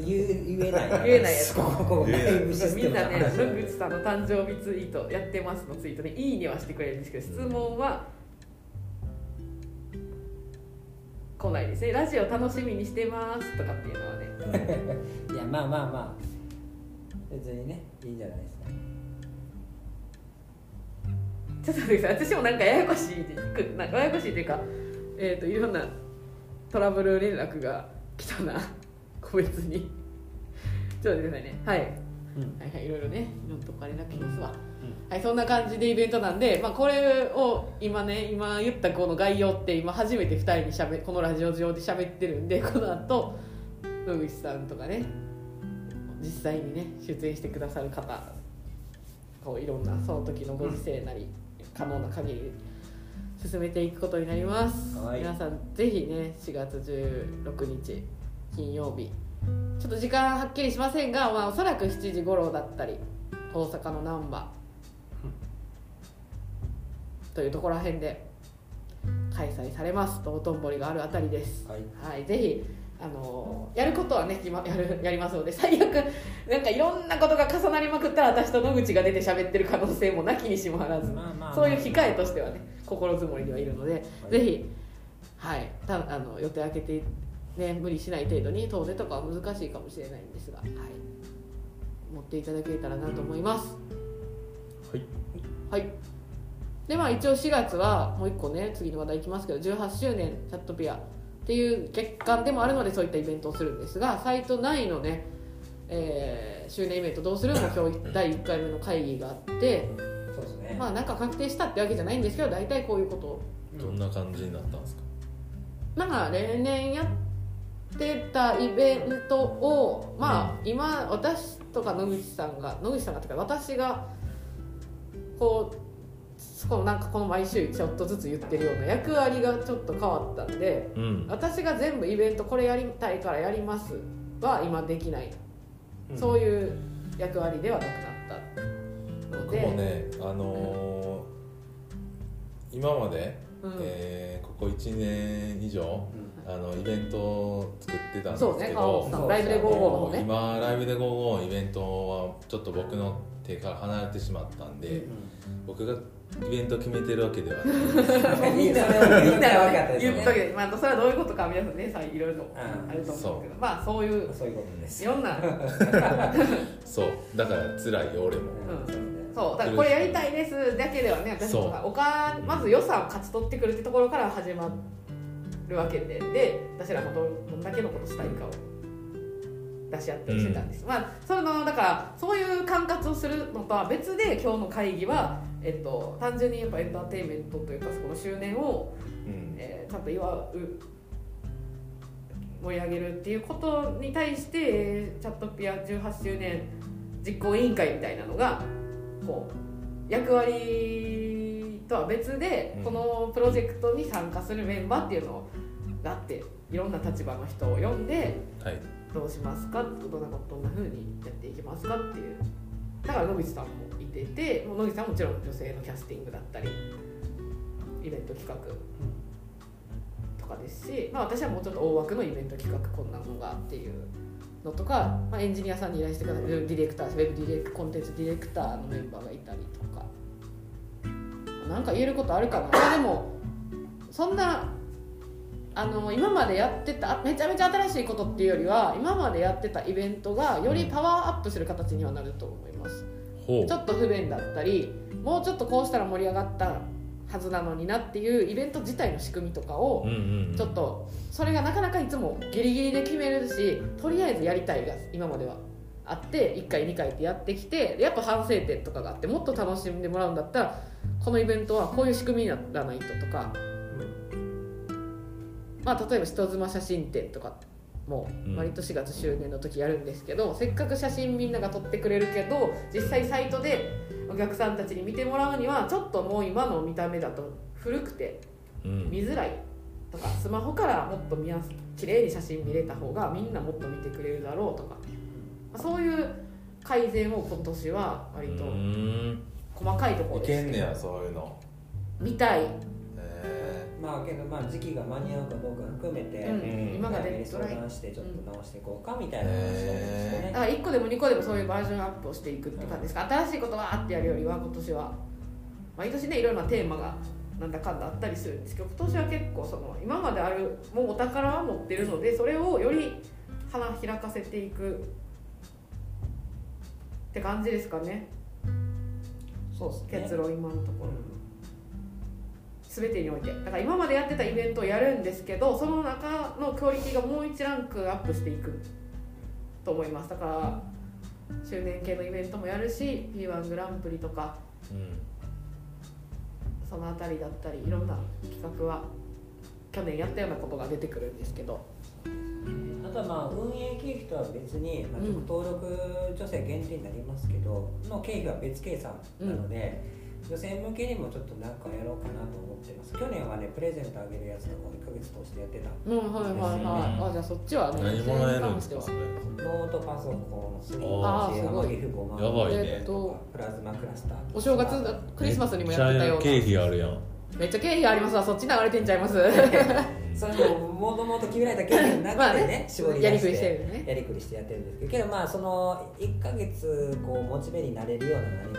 言え言えない。言えないやつ。ここみんなね野口さんの誕生日ツイートやってますのツイートで「いいね」はしてくれるんですけど質問は来ないですね「ラジオ楽しみにしてます」とかっていうのはねいやまあまあまあ別にねいいんじゃないですかちょっと待ってください私もなんかややこしいくなんかややこしいっていうかえっ、といろんなトラブル連絡が来たな個別に。ちょっと待ってくださいね。はい。うん。はいはいいろいろね。いろんなとこから連絡来ますわ、はいそんな感じでイベントなんで、まあ、これを今ね今言ったこの概要って今初めて2人にしゃべこのラジオ上で喋ってるんでこの後野口さんとかね実際にね出演してくださる方こういろんなその時のご時世なり可能な限り進めていくことになります、はい。皆さんぜひね4月16日金曜日。ちょっと時間はっきりしませんが、まあ、おそらく7時頃だったり大阪の難波。というところら辺で開催されます。道頓堀があるあたりです。はい。はい、ぜひあのやることはね今やるやりますので最悪なんかいろんなことが重なりまくったら私と野口が出て喋ってる可能性もなきにしもあらず、まあまあまあそういう控えとしてはね心づもりではいるので、ぜひ、はい、たあの予定空けて、ね、無理しない程度に遠出とかは難しいかもしれないんですが、はい、持っていただけたらなと思います。はい。はい。でまあ一応4月はもう一個ね次の話題いきますけど18周年チャットピアっていう月間でもあるのでそういったイベントをするんですがサイト内のね、えー周年イベントどうするも今日第1回目の会議があってそうですね。まあなんか確定したってわけじゃないんですけど大体こういうこと。をどんな感じになったんですか？まあ例年やってたイベントをまあ今私とか野口さんが野口さんがというか私がこうこのなんかこの毎週ちょっとずつ言ってるような役割がちょっと変わったんでうん。私が全部イベントこれやりたいからやりますは今できない、うん。そういう役割ではなくなったの僕でもねあのー今まで、うん。えーここ1年以上あのイベントを作ってたんですけど川本さそうんライブで55の方ね。今ライブで55のイベントはちょっと僕の手から離れてしまったんで、うん僕がイベントを決めてるわけではない。みんなみんなが分かったです言っとねけまあそれはどういうことか皆さんねさいろいろんあると思うけどまあそういうそういうことです。いろんな。そうだから辛いよ俺も、うん。そうだからこれやりたいですだけではね私もお金まず予算を勝ち取ってくるってところから始まるわけでで私らもどどんだけのことしたいかを出し合ったりしてたんです、まあそのだからそういう管轄をするのとは別で今日の会議は、えっと、単純にやっぱエンターテインメントというかそこの周年を、うん。えーちゃんと祝う盛り上げるっていうことに対してえーチャットピア18周年実行委員会みたいなのがこう役割とは別で、うん。このプロジェクトに参加するメンバーっていうのがあっていろんな立場の人を呼んではい。どうしますか？どんなことどんな風にやっていきますかっていう。だから野口さんもいててもう野口さんはもちろん女性のキャスティングだったりイベント企画とかですし、まあ、私はもうちょっと大枠のイベント企画こんなのがっていうのとか、まあ、エンジニアさんに依頼してくださるディレクターウェブディレクコンテンツディレクターのメンバーがいたりとか。なんか言えることあるかな？まあでもそんなあの今までやってたあめちゃめちゃ新しいことっていうよりは今までやってたイベントがよりパワーアップする形にはなると思います。ほう。ちょっと不便だったりもうちょっとこうしたら盛り上がったはずなのになっていうイベント自体の仕組みとかをちょっとそれがなかなかいつもギリギリで決めるしとりあえずやりたいが今まではあって1回2回ってやってきてでやっぱ反省点とかがあってもっと楽しんでもらうんだったらこのイベントはこういう仕組みにならないととか、まあ、例えば人妻写真展とかもうん。割と4月周年の時やるんですけど、せっかく写真みんなが撮ってくれるけど実際サイトでお客さんたちに見てもらうにはちょっともう今の見た目だと古くてうん。見づらいとかスマホからもっと見やす綺麗に写真見れた方がみんなもっと見てくれるだろうとかまあそういう改善を今年は割とうーん。細かいところいですけんねやそういうの。見たい、へまあけどまあ時期が間に合うかどうか含めて、うん、今が早めに相談してちょっと直していこうかみたいな話なんですよね。だから1個でも2個でもそういうバージョンアップをしていくって感じですか新しいことわーってやるよりは今年は毎年ねいろいろなテーマがなんだかんだあったりするんですけど今年は結構その今まであるもうお宝は持ってるのでそれをより花開かせていくって感じですかね。そうですね。結論今のところ。うん全てにおいて。だから今までやってたイベントをやるんですけどその中のクオリティがもう1ランクアップしていくと思います。だから周年系のイベントもやるし P1 グランプリとかうん。その辺りだったりいろんな企画は去年やったようなことが出てくるんですけど。あとはまあ運営経費とは別に、まあ、うん。登録女性限定になりますけど、の経費は別計算なので、女性向けにもちょっとなんかやろうかなと思ってます。去年はねプレゼントあげるやつとかを1ヶ月通してやってたうんはいはいはい。あじゃあそっちはね何もらえるんですかノートパソコンスイあーッチすごい。MF5 万やばいね。えっとプラズマクラスターお正月クリスマスにもやってたような。めっちゃ経費あるやん。めっちゃ経費ありますわそっち流れてんちゃいます。それももともと決められた経費のまあ中でねね絞り出しやりくりしててるね。やりくりしてやってるんですけどけどまあその1ヶ月こうモチベになれるような何か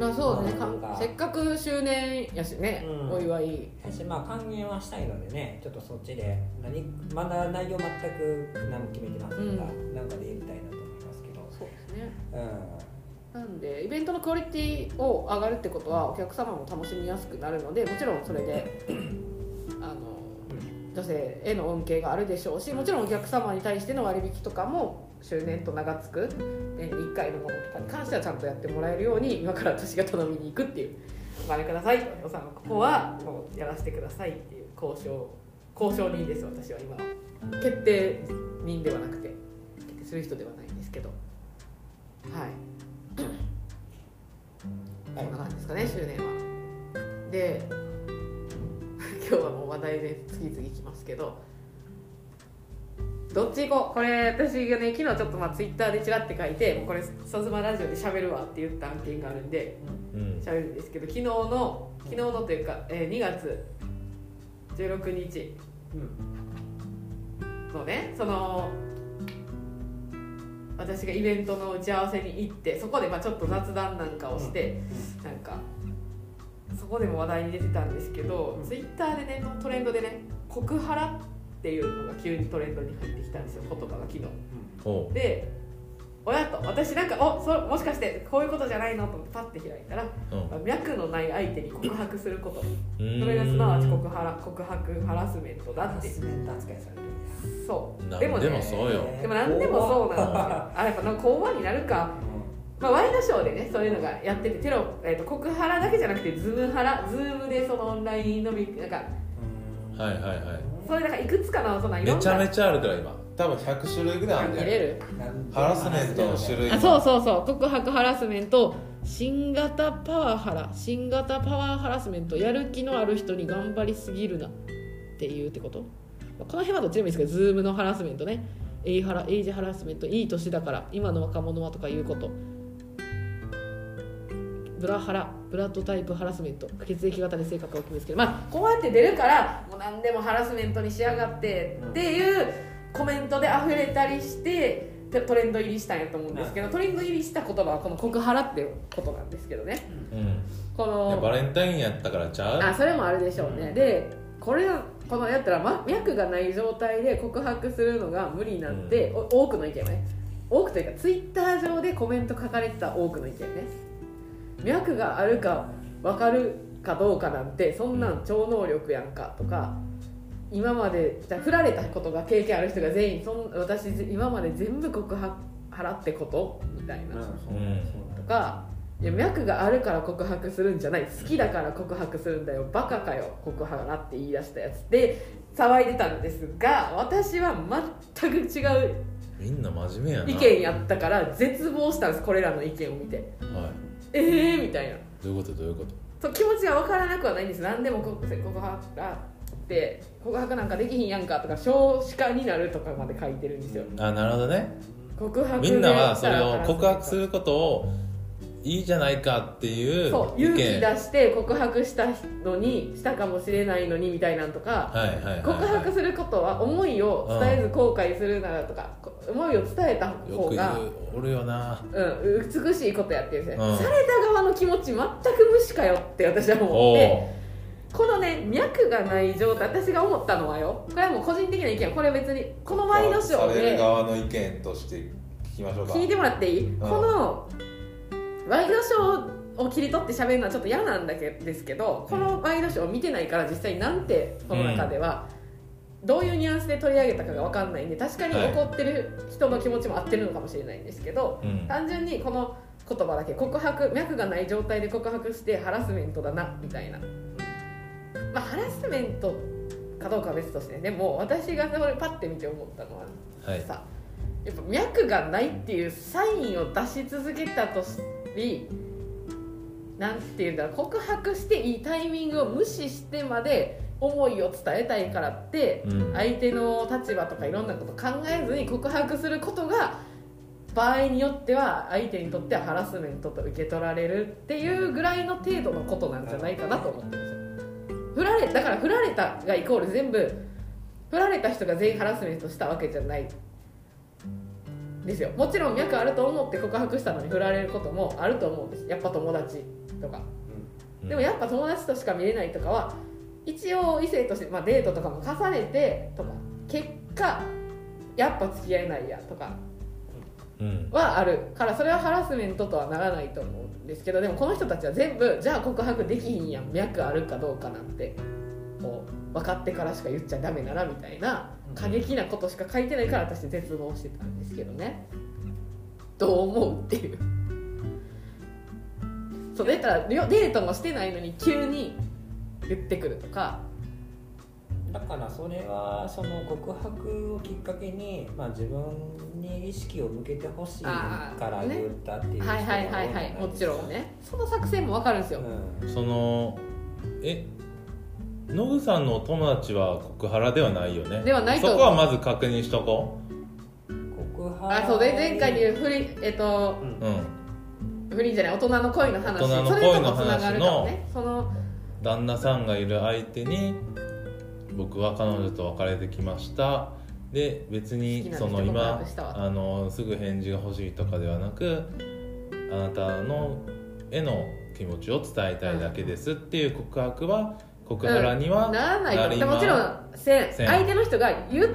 まあそうね。かなんか。せっかく周年やしね、うん。お祝い。私まあ還元はしたいのでねちょっとそっちで何まだ内容全く何も決めてませんが、うん。なんかでやりたいなと思いますけど。そうですね。うなんでイベントのクオリティを上がるってことはお客様も楽しみやすくなるのでもちろんそれであの女性への恩恵があるでしょうしもちろんお客様に対しての割引とかも周年と名が付く年に1回のものとかに関してはちゃんとやってもらえるように今から私が頼みに行くっていうお金ください。予算はここはもうやらせてくださいっていう交渉交渉人です私は今は。決定人ではなくて決定する人ではないんですけど。はい。こんな感じですかね周年は。で 今日はもう話題で次々きますけどどっち行こう？これ私がね昨日ちょっとまあツイッターでチラって書いてもうこれ「さずまラジオで喋るわ」って言った案件があるんでうん。喋るんですけど昨日の昨日のというか、えー2月16日んうんのねその私がイベントの打ち合わせに行ってそこでまあちょっと雑談なんかをして、なんかそこでも話題に出てたんですけど、うん。ツイッターでねトレンドでね「告ハラ」っていうのが急にトレンドに入ってきたんですよ。言葉が昨日おうで親と私なんかおそもしかしてこういうことじゃないのと思ってパッて開いたら、うん。まあ脈のない相手に告白すること。それがすなわち告ハラ告白ハラスメントだって。ハラスメント扱いされてる。そう。でもねでもそうよ。でも何でもそうなんですよ。あやっぱなんか講話になるか。まあ、ワイドショーでねそういうのがやっててテロ、えー、と告ハラだけじゃなくてズームハラズームでそのオンライン飲みなんかはいはいはい。そういうなんかいくつかのそんない？ろんなめちゃめちゃあるから今。多分100種類ぐらいあるんじゃない見れる？ハラスメントの種類あそうそうそう。告白ハラスメント新型パワハラ。新型パワーハラスメントやる気のある人に頑張りすぎるなっていうってこと？この辺はどっちでもいいですけどズームのハラスメントね。エイハラエイジハラスメント。いい年だから。今の若者はとかいうこと。ブラハラブラッドタイプハラスメント血液型で性格を決めつけるまあこうやって出るからもう何でもハラスメントにしやがってっていうコメントで溢れたりしてトトレンド入りしたんやと思うんですけどトレンド入りした言葉はこの告ハラっていうことなんですけどね。うん。こいやバのレンタインやったからちゃう。あそれもあるでしょうね。でこれこのやったら、ま、脈がない状態で告白するのが無理なんて、お多くの意見ね。多くというかツイッター上でコメント書かれてた多くの意見ね脈があるか分かるかどうかなんてそんなん超能力やんかとか今までじゃあ振られたことが経験ある人が全員そん私今まで全部告白払ってこと？みたいな、とかいや脈があるから告白するんじゃない。好きだから告白するんだよ。バカかよ告白なって言い出したやつ。で騒いでたんですが私は全く違うみんな真面目やな。意見やったから絶望したんですこれらの意見を見て。はいええー、みたいな。どういうこと？どういうこと？そう気持ちが分からなくはないんです。何でも告告白がって告白なんかできひんやんかとか少子化になるとかまで書いてるんですよ。あなるほどね。告白みんなはそれをで告白することをいいじゃないかっていうそう勇気出して告白したのにしたかもしれないのにみたいなんとか、はいはいはい、はい、告白することは思いを伝えず後悔するならとか、思いを伝えたよ方がおるよな。うん、美しいことやってるんですよ、うん。された側の気持ち全く無視かよって私は思おっておこのね脈がない状態私が思ったのはよ。これはもう個人的な意見これ別にこのワイドショーされるで側の意見として聞きましょうか。聞いてもらっていい、このワイドショーを切り取って喋るのはちょっと嫌なんだけですけどこのワイドショーを見てないから実際なんてこの中では、どういうニュアンスで取り上げたかが分かんないんで確かにはい。怒ってる人の気持ちも合ってるのかもしれないんですけど、うん。単純にこの言葉だけ告白脈がない状態で告白してハラスメントだなみたいな、まあ、ハラスメントかどうかは別としてね。でも私がそれパッて見て思ったのははい。さやっぱ脈がないっていうサインを出し続けたとしなんていうんだろう告白していいタイミングを無視してまで思いを伝えたいからって、うん。相手の立場とかいろんなこと考えずに告白することが場合によっては相手にとってはハラスメントと受け取られるっていうぐらいの程度のことなんじゃないかなと思ってるんですよ。振られだから振られたがイコール全部振られた人が全員ハラスメントしたわけじゃないですよ。もちろん脈あると思って告白したのに振られることもあると思うんです。やっぱ友達とか。でもやっぱ友達としか見れないとかは一応異性として、まあ、デートとかも重ねてとか結果やっぱ付き合えないやとかうん。はあるからそれはハラスメントとはならないと思うんですけどでもこの人たちは全部じゃあ告白できひんやん脈あるかどうかなんてもう分かってからしか言っちゃダメならみたいな過激なことしか書いてないから私絶望してたんですけどね。どう思うっていう。そう出たらデートもしてないのに急に言ってくるとか。だからそれはその告白をきっかけに、まあ、自分に意識を向けてほしいから言ったっていう人がはいはいはいはい。もちろんね。その作戦も分かるんですよ、うん。そのえノグさんのお友達は告ハラではないよね。ではないと。そこはまず確認しとこ告白あそうで前回で言う不倫えっとうん。ううん不倫じゃない大人の恋の話。大人のそれともつながるかも恋ね。その旦那さんがいる相手に僕は彼女と別れてきました。で別好にその今あのすぐ返事が欲しいとかではなくあなたのへの気持ちを伝えたいだけですっていう告白は告ハラにはならないとなりまもちろんせん。相手の人が言う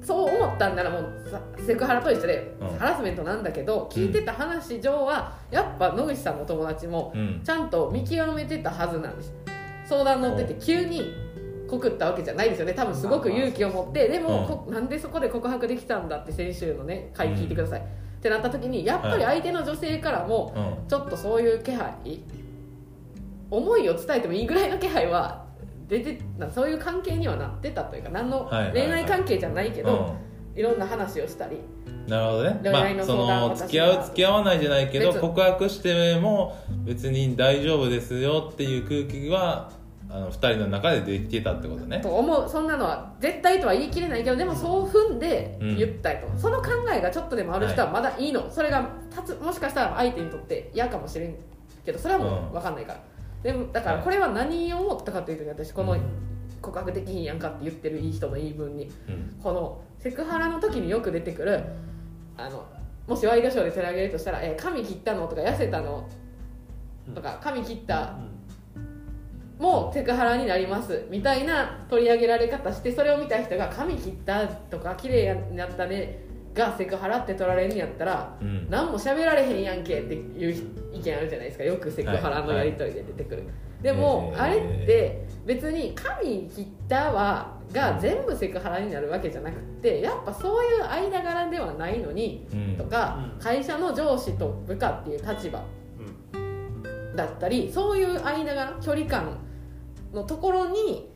そう思ったんならもうさセクハラと一緒で、うん。ハラスメントなんだけど聞いてた話上はやっぱ野口さんのお友達もうん。ちゃんと見極めてたはずなんです。相談乗ってて急に告ったわけじゃないですよね。多分すごく勇気を持って。でも、こなんでそこで告白できたんだって先週のね回聞いてください、ってなった時にやっぱり相手の女性からもうん。ちょっとそういう気配思いを伝えてもいいぐらいの気配は出てなそういう関係にはなってたというか何のはいはいはい。恋愛関係じゃないけど、いろんな話をしたり。うんなるほどね。まあその付き合うが付き合わないじゃないけど別告白しても別に大丈夫ですよっていう空気はあの2人の中でできてたってことね。と思うそんなのは絶対とは言い切れないけどでもそう踏んで言ったりと、その考えがちょっとでもある人はまだいいの、それが立つもしかしたら相手にとって嫌かもしれんけどそれはもう分かんないから、でもだからこれは何を思ったかというと私このうん告白できひんやんかって言ってるいい人の言い分にうんこのセクハラの時によく出てくるあのもしワイドショーで取り上げるとしたら「え髪切ったの?」とか「痩せたの?」とか「髪切ったもセクハラになりますみたいな取り上げられ方してそれを見た人が髪切ったとか綺麗になったねがセクハラって取られるんやったらうん。何も喋られへんやんけっていう意見あるじゃないですか。よくセクハラのやり取りで出てくる、でも、はいあれって別に髪切ったはが全部セクハラになるわけじゃなくてやっぱそういう間柄ではないのにうん。とか、うん。会社の上司と部下っていう立場だったりそういう間柄距離感のところに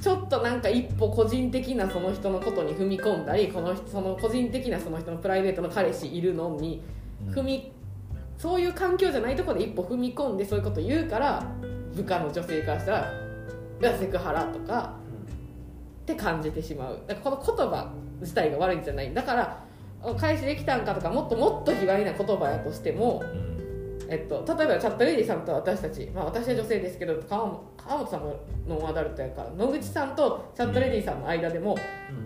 ちょっとなんか一歩個人的なその人のことに踏み込んだりこの人その個人的なその人のプライベートの彼氏いるのにうん。踏みそういう環境じゃないところで一歩踏み込んでそういうこと言うから部下の女性からしたらセクハラとかって感じてしまう。だからこの言葉自体が悪いんじゃない。だから返しできたんかとかもっともっと卑猥な言葉やとしてもうんえっと、例えばチャットレディさんと私たち、まあ、私は女性ですけど川本川本さんもノンアダルトやから野口さんとチャットレディさんの間でも、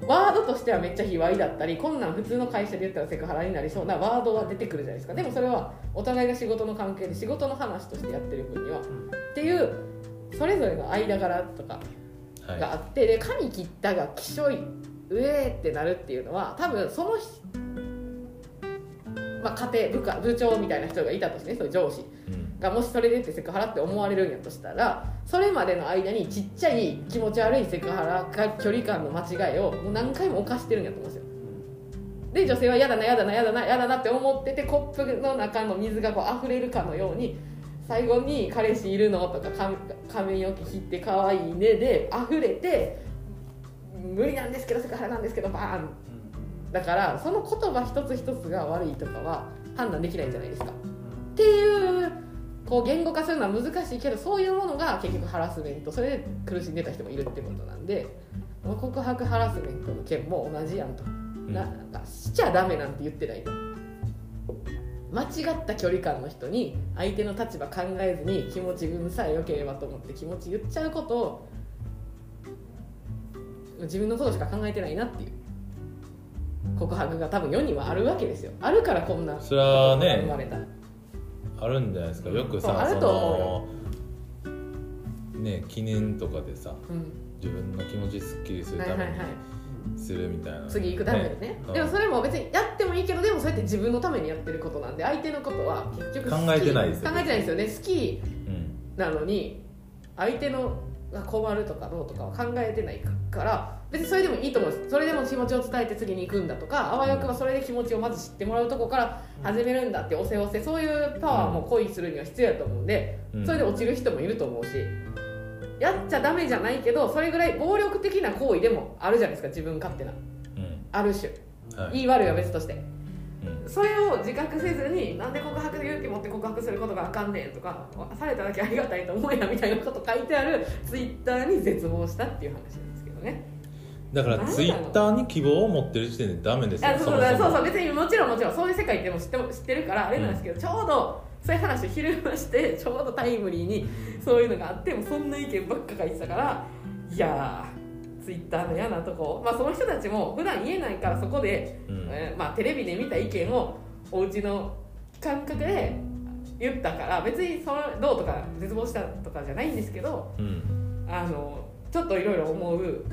ワードとしてはめっちゃ卑猥だったりこんなん普通の会社で言ったらセクハラになりそうなワードは出てくるじゃないですか。でもそれはお互いが仕事の関係で仕事の話としてやってる分には、っていうそれぞれの間柄とかはい。があって、で髪切ったがきしょいうえーってなるっていうのは多分その人まあ、家庭部下部長みたいな人がいたとしてねそういう上司うんがもしそれでってセクハラって思われるんやとしたらそれまでの間にちっちゃい気持ち悪いセクハラか距離感の間違いをもう何回も犯してるんやと思うんですよで女性は嫌だな嫌だな嫌だな嫌だなって思っててコップの中の水がこう溢れるかのように最後に「彼氏いるの?」とか髪「髪の毛切って可愛いね」で溢れて「無理なんですけどセクハラなんですけどバーン」だからその言葉一つ一つが悪いとかは判断できないじゃないですか。っていうこう言語化するのは難しいけどそういうものが結局ハラスメントそれで苦しんでた人もいるってことなんで告白ハラスメントの件も同じやんと、ななんかしちゃダメなんて言ってないと間違った距離感の人に相手の立場考えずに気持ち分さえ良ければと思って気持ち言っちゃうことを自分のことしか考えてないなっていう告白が多分世にはあるわけですよ。あるからこんなそれはね生まれた。あるんじゃないですか。よくさそあると思のね記念とかでさうん。自分の気持ちすっきりするためにするみたいな、次行くためにね。うん。でもそれも別にやってもいいけどでもそれって自分のためにやってることなんで相手のことは結局考えてないですよ考えてないですよね。好きうん。なのに相手のが困るとかどうとかは考えてないから別にそれでもいいと思うんです。それでも気持ちを伝えて次に行くんだとかあわよくばそれで気持ちをまず知ってもらうとこから始めるんだっておせおせ。そういうパワーも恋するには必要やと思うんでうん。それで落ちる人もいると思うしやっちゃダメじゃないけどそれぐらい暴力的な行為でもあるじゃないですか自分勝手な。うん。ある種。はい。言い悪いは別として。うん。それを自覚せずになんで告白で勇気持って告白することがあかんねんとかされただけありがたいと思えやみたいなこと書いてあるツイッターに絶望したっていう話なんですけどねだからツイッターに希望を持ってる時点でダメですよあそうそうそうそう別にもちろんもちろんそういう世界っても知っても知ってるからあれなんですけど、ちょうどそういう話を昼間してちょうどタイムリーにそういうのがあってもそんな意見ばっか書いてたからいやーツイッターの嫌なとこ。まあその人たちも普段言えないからそこでうん。えーまあ、テレビで見た意見をお家の感覚で言ったから別にそのどうとか絶望したとかじゃないんですけどうん。あのちょっといろいろ思う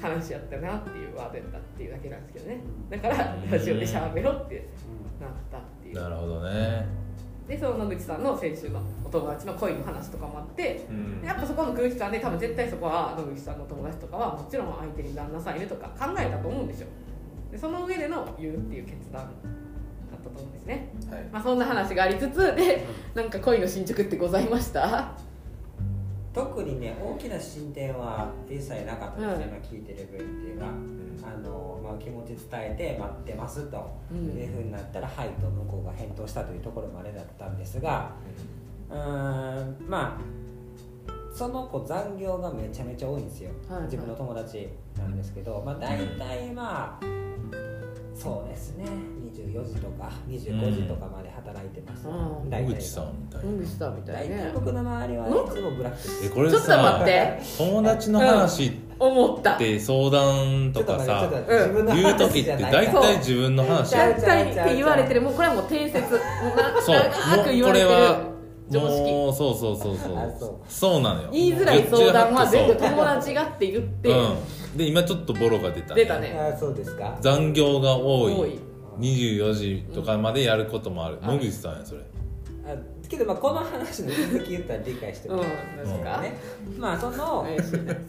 話やったなっていうワードやったっていうだけなんですけどね。だからうん。ラジオでしゃべろってなったっていう。なるほどね。でその野口さんの先週のお友達の恋の話とかもあってうん。やっぱそこの空気感で多分絶対そこは野口さんの友達とかはもちろん相手に旦那さんいるとか考えたと思うんですよ。でその上での言うっていう決断。だったと思うんですねはい。まあそんな話がありつつでなんか恋の進捗ってございました？特にね大きな進展は一切なかったですね、今聞いてる分っていうのはあの、まあ、気持ち伝えて待ってますとうん。いうふうになったら「はい」と向こうが返答したというところまでだったんですが。うーんまあその子残業がめちゃめちゃ多いんですよ、はいはい。自分の友達なんですけど、まあ、大体まあそうですね。24時とか25時とかまで働いてます、うん。大体野口さんみたいな。野口さんみたいね。大体僕の周りはいのつもブラックですえこれちょっと待さって。友達の話っ思った。て相談とかちょさっと待ってちょっと待って。自分の言う話時ってじゃない大体自分の話って言われてる。もうこれはもう定説。もうなそう長く言こわれてる。れは常識。もうそうそうそうそう。あそうそうなのよ。言いづらい相談は全部友達がって言って、うん、で今ちょっとボロが出た、出たね。あそうですか？残業が多い。多い。24時とかまでやることもある、うん。野口さんやそれ。あけどまあこの話の続き言ったら理解してもらえうん。ですか、ね。まあその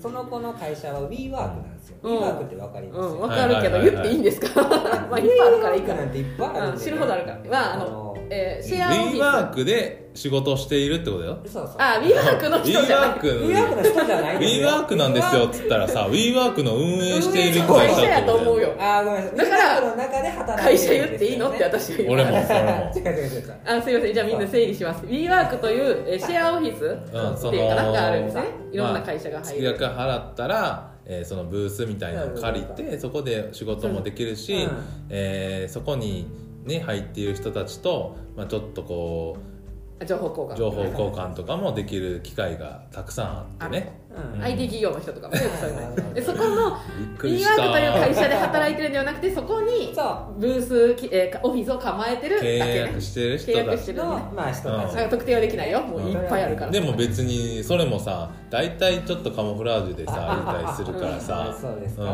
その子の会社は WeWork なんですよ、うん。WeWork ってわかります？うん、よ、分かるけど言っていいんですか？まあいっぱいあるからいいかな。んていっぱいある知るほどあるから。まああの、えーシェアオフィス WeWork で仕事をしているってことよ。そうそうあ WeWork の人じゃない。WeWork の人じゃない。ですよ WeWork なんですよ。っつったらさ WeWork の運営している会社やとだよと思うよあーごめんなさい。だから会社言っていいのって私。が言う俺も。それも違う違う違う違うあすいません。じゃあみんな整理します。WeWork というえーシェアオフィスうんっていうかなんかあるんですね。いろんな会社が入る、月額払ったら、えーそのブースみたいなのを借りてそこで仕事もできるし、うん。えーそこに、ね、入っている人たちと、まあ、ちょっとこ情報交換。う情報交換とかもできる機会がたくさんあってねうん。IT 企業の人とかもね。そういうのでそこのびっくりし WeWork たという会社で働いてるんではなくてそこにそう。ブースき、えーオフィスを構えてるだけ契ね約してる人契約たち。のしてるねまあ人たち、特定はできないよ。もういっぱいあるから。でも別にそれもさ大体ちょっとカモフラージュでさいたりするからさ。あそうですか。うん。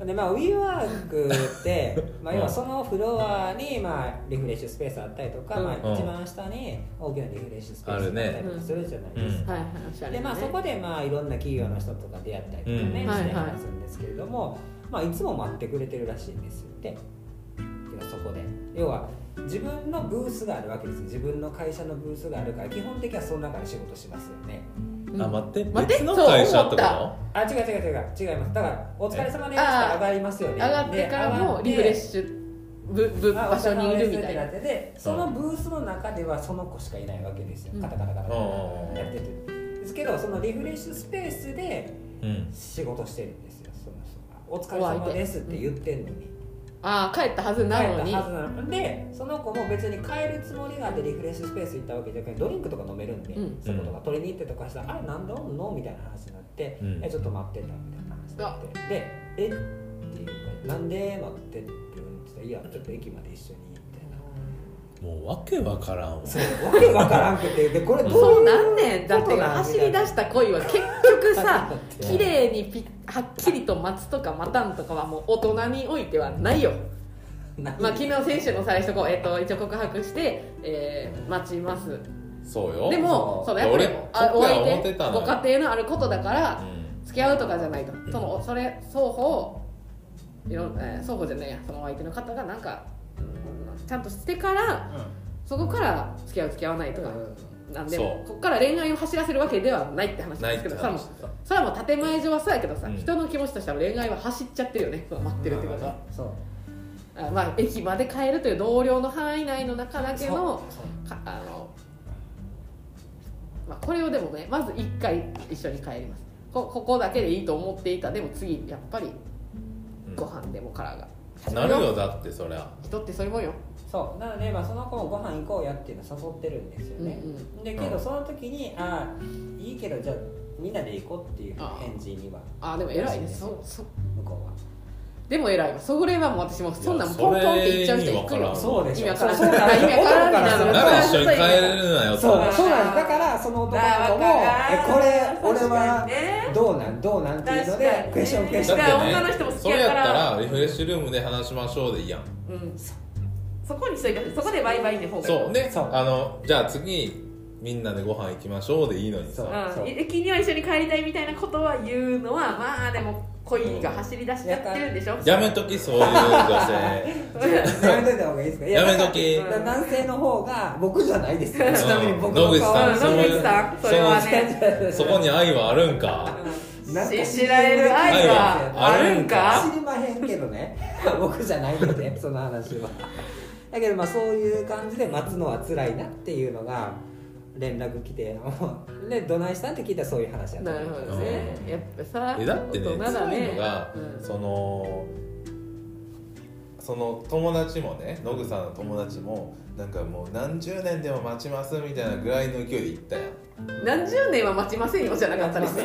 うん。でまあ WeWork って、まあ、要はそのフロアに、まあ、リフレッシュスペースあったりとか、うん。まあ、うん一番下に大きなリフレッシュスペースがあったりとかするじゃないですか、はいはいおしゃれでまあ、そこでまあいろんな企業の人とか出会ったりとかね、うん。してはい。はい話すんですけれども、まあ、いつも待ってくれてるらしいんですよでそこで。要は自分のブースがあるわけです自分の会社のブースがあるから基本的にはその中で仕事しますよね。うん。あ待って。待って？別の会社ってこそう思とあ違う違う違う。違います。だからお疲れ様でした上がりますよね。上がってからもリフレッシュブブまあ場所にいるみたいな。ですってなっててそのブースの中ではその子しかいないわけですよ、うんカタカタカタカタうんうんうん。やっててけどそのリフレッシュスペースでうん。仕事してるんですよその人が。お疲れ様ですって言ってんのに。ああ帰ったはずなのに。帰ったはずなのでその子も別に帰るつもりがあってリフレッシュスペース行ったわけじゃなくてドリンクとか飲めるんで、うん。そことか取りに行ってとかしたら「あれなんでおんの?」みたいな話になって「うん。えちょっと待ってた」みたいな話になって。で「え？っ?」ていうか「なんで待って?」って言ってたら「いやちょっと駅まで一緒に」。もうわけわからんわ。そうわけわからんくてでこれどうそういうなんねん。だって走り出した恋は結局さ うん綺麗にピッはっきりと待つとか待たんとかはもう大人においてはないよ。何まあ昨日選手の最初こう、えっと一応告白して、えー待ちます。そうよ。でもそのやっぱりお相手ご家庭のあることだからうん。付き合うとかじゃないと。そのそれ双方いろん、えー双方じゃないやそのお相手の方がなんか、うんちゃんとしてからそこから付き合う付き合わないとか、なんでここから恋愛を走らせるわけではないって話なんですけどないって話。それはも。うそれはもう建前上はそうやけどさ、うん。人の気持ちとしては恋愛は走っちゃってるよね。待ってるってこと。は、そう。あまあ駅まで帰るという同僚の範囲内の中だけのあの、まあ、これをでもねまず1回一緒に帰ります。こここだけでいいと思っていた。でも次やっぱりうん。ご飯でもからが、なるよだってそりゃ。人ってそういうもんよそう。なので、まあ、その子もご飯行こうやっていうのを誘ってるんですよね、うんでけどその時に「ああいいけどじゃあみんなで行こう」っていう返事には。ああでも偉いね。そそ向こうは。でも偉いわ。それはもう私もそんなんポンポンって言っちゃう人行くよそれ意味わからんそうでしょ。意味わからん。そうそうなんですよ意味わからんなら一緒に帰れるなよと。そう。そうなんだからその男の子もあ「えこれ俺はどうなんどうなん?」っていうのでクエスチョンクエスチョン。だってだから女の人も好きねそれやったらリフレッシュルームで話しましょうでいいやん。うんそこにしといてそこでバイバイで方がいい。そうでそうあのじゃあ次みんなでご飯行きましょうでいいのにそう。さうん、駅には一緒に帰りたいみたいなことは言うのはまあでも恋が走り出しちゃってるんでしょ？やめときそういう女性。やめといた方がいいですか？いやめとき。男性の方が僕じゃないですよちなみに僕野口さん野口さんそれはね。そこに愛はあるんか？知られる愛はあるんか？知りまへんけどね。僕じゃないんでその話はだけどまあそういう感じで待つのは辛いなっていうのが連絡来て でどないしたんって聞いたらそういう話やったなるほどね。やっぱさえだってね大人いねのが、うん。そのその友達もね野口さんの友達もなんかもう何十年でも待ちますみたいなぐらいの勢いで行ったやん。何十年は待ちませんよじゃなかったですね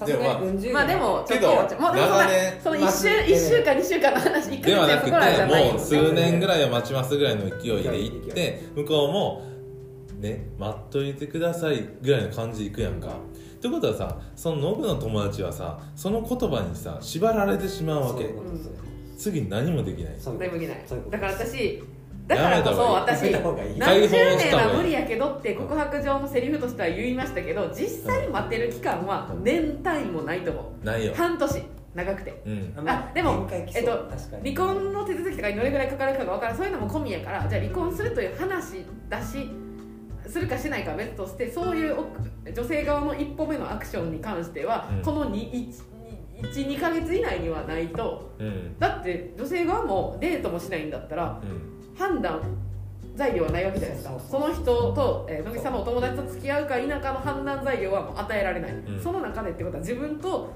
さすがにまあでもちょっともうでもそんな長年その一週一週間二週間の話一ヶ月ではなくやそこらじゃない。よてもう数年ぐらいは待ちますぐらいの勢いで行って向こうもね待っといてくださいぐらいの感じでいくやんか。ってことはさそのノブの友達はさその言葉にさ縛られてしまうわけ。次何もできない。だから私だからこそ私やめた方がいい。何十年は無理やけどって告白上のセリフとしては言いましたけど実際待ってる期間は年単位もないと思ないよ。う半年。長くて。うん。あでもえっと離婚の手続きとかにどれぐらいかかるかが分からんそういうのも込みやからじゃあ離婚するという話だしするかしないかは別としてそういうお女性側の一歩目のアクションに関しては、うん。この12か月以内にはないと。うん。だって女性側もデートもしないんだったらうん判断材料はないわけじゃないですか。その人と、えー野木さんのお友達と付き合うか否かの判断材料はもう与えられない、ん。その中でってことは自分と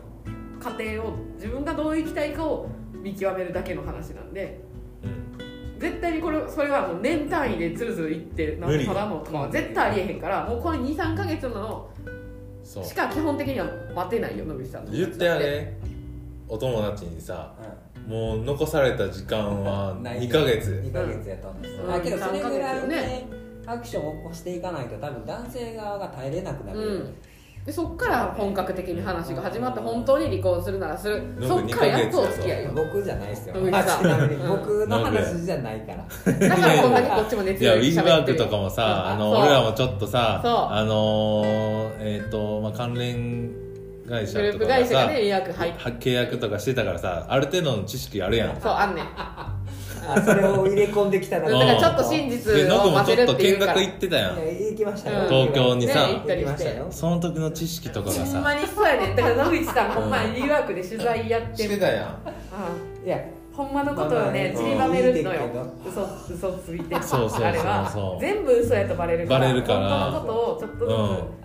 家庭を自分がどう生きたいかを見極めるだけの話なんでうん。絶対にこれそれはもう年単位でずるずるいってなんただのとかは絶対ありえへんからもうこれ23か月なのしか基本的には待てないよ野口さんの言ってやれお友達にさうもう残された時間はんない2ヶ月。2ヶ月やと思う。ん。ですよ、うんあけどそれぐらいねねアクションを起こしていかないと多分男性側が耐えれなくなる、うん。でそっから本格的に話が始まって本当に離婚するならする。うん。そっからやっとお付き合いよ僕じゃないですよ。僕の話じゃないから。だからこんだけこっちも熱いやウィーワークとかもさあの俺らもちょっとさあのーえっ、と、まあ、関連会社グループとかがさ会社がね予約入って。は契約とかしてたからさある程度の知識あるやん。そうあんねん。あそれを入れ込んできたらだからちょっと真実でノブもを混ぜるちょっと見学行ってたやん。行きましたよ、うん。東京にさ。ね行ったりして。行きましたよ。その時の知識とかがほんさまにそうやねん。だから野口さんほんまにリワークで取材やって。るしてたやん。うん。いや。ほんまのことをねまあまあ散りばめるのよ。嘘嘘ついてそうそうそうそう。あれは。全部嘘やとバレるから。バレるから。本当のことをちょっとずつ、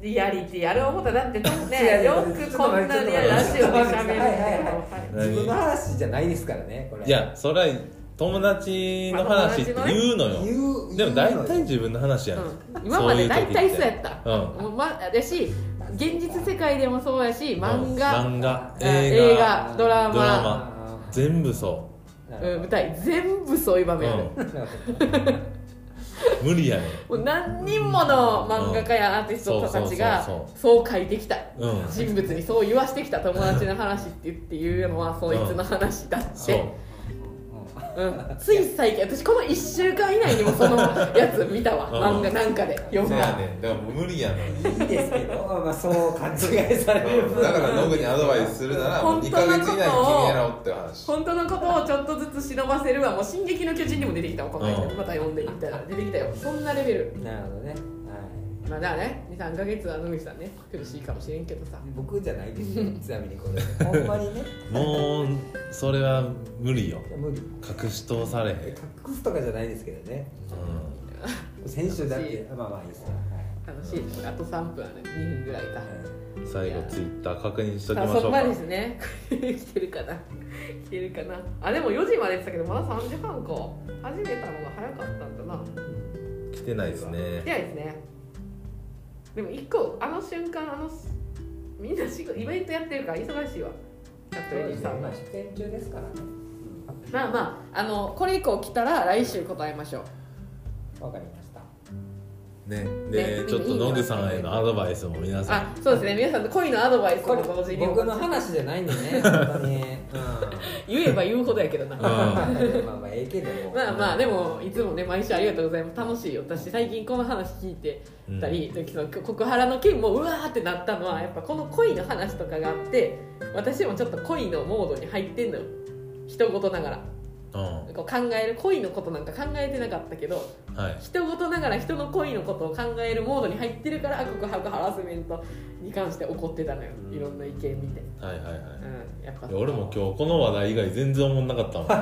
リアリティあれ思ったらだってね よくこんなにラジオで喋るは。いはい。はい何自分の話じゃない。ですからねこれい。やそれは友達の話って言うのよ、でも大体自分の話やん、うん今まで大体そうやっったうんまだし現実世界でもそうやし漫画、漫画あ映画映画ドラマドラマ全部そうん、舞台全部そういう場う、面ある、うん、無理やねもう何人もの漫画家やアーティストたちがそう書いてきた。うん。人物にそう言わしてきた友達の話って言っていうのはそいつの話だって、うん、つい最近私この1週間以内にもその やつ見たわ。うん。漫画なんかで。読んそうやだねんだ。からもう無理やねんいいですけど、まあ、そう勘違いされる分。だからノブにアドバイスするならもう2ヶ月以内に決めやろうって話。本当のことをちょっとずつ忍ばせるはもう「進撃の巨人」にも出てきたわこの間。うん。また読んでみたら出てきたよ。そんなレベル。なるほどね、はい、まあだからね23か月は野口さんね苦しいかもしれんけどさ。僕じゃないですよ ちなみにこれ。ほんまにね。もうそれは無理よ。無理。隠し通されへん、隠すとかじゃないですけどね。う先週だってまあまあいいですよ、楽しいですあと3分ある2分ぐらいか。最後ツイッター確認しときあそこまましょうか。でですね。来てるかな。来てるかな。あでも4時までって言ってたけどまだ3時半か。始めたのが早かったんだな。来てないですね。早いですねでも1個あの瞬間あのみんな仕事イベントやってるから忙しいわ。キャットレディさんまあ出演中ですからねまあまああのこれ以降来たら来週答えましょう。わかりましたね。ねでちょっと野口さんへのアドバイスも皆さん。あそうですね。皆さんの恋のアドバイスも同時に。僕の話じゃないんでね 本当に、うん、言えば言うほどやけどな、ん。まあまあええけどもまあまあでもいつもね毎週ありがとうございます楽しいよ私最近この話聞いてたり、その告原の件もうわーってなったのはやっぱこの恋の話とかがあって私もちょっと恋のモードに入ってんのよ人事ながらうんこう考える恋のことなんか考えてなかったけどはい。人事ながら人の恋のことを考えるモードに入ってるから告白ハラスメントに関して怒ってたのよ。いろんな意見見て、はいはいはい。うん、やっぱ。俺も今日この話題以外全然思んなかったもん。前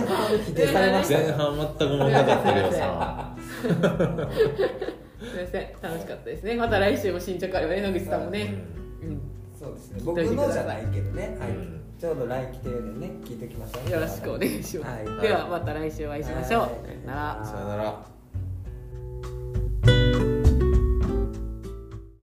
半否定されました。前よ半全く思んなかったけどさ。すみません。楽しかったですね。また来週も進捗あればね野口さんもね、うん。そうですね。僕のじゃないけどね、はい。うんちょうど来期定でね聞いておきましょうよろしくお願いします、はい。ではまた来週お会いしましょう、はい。さよなら。さよなら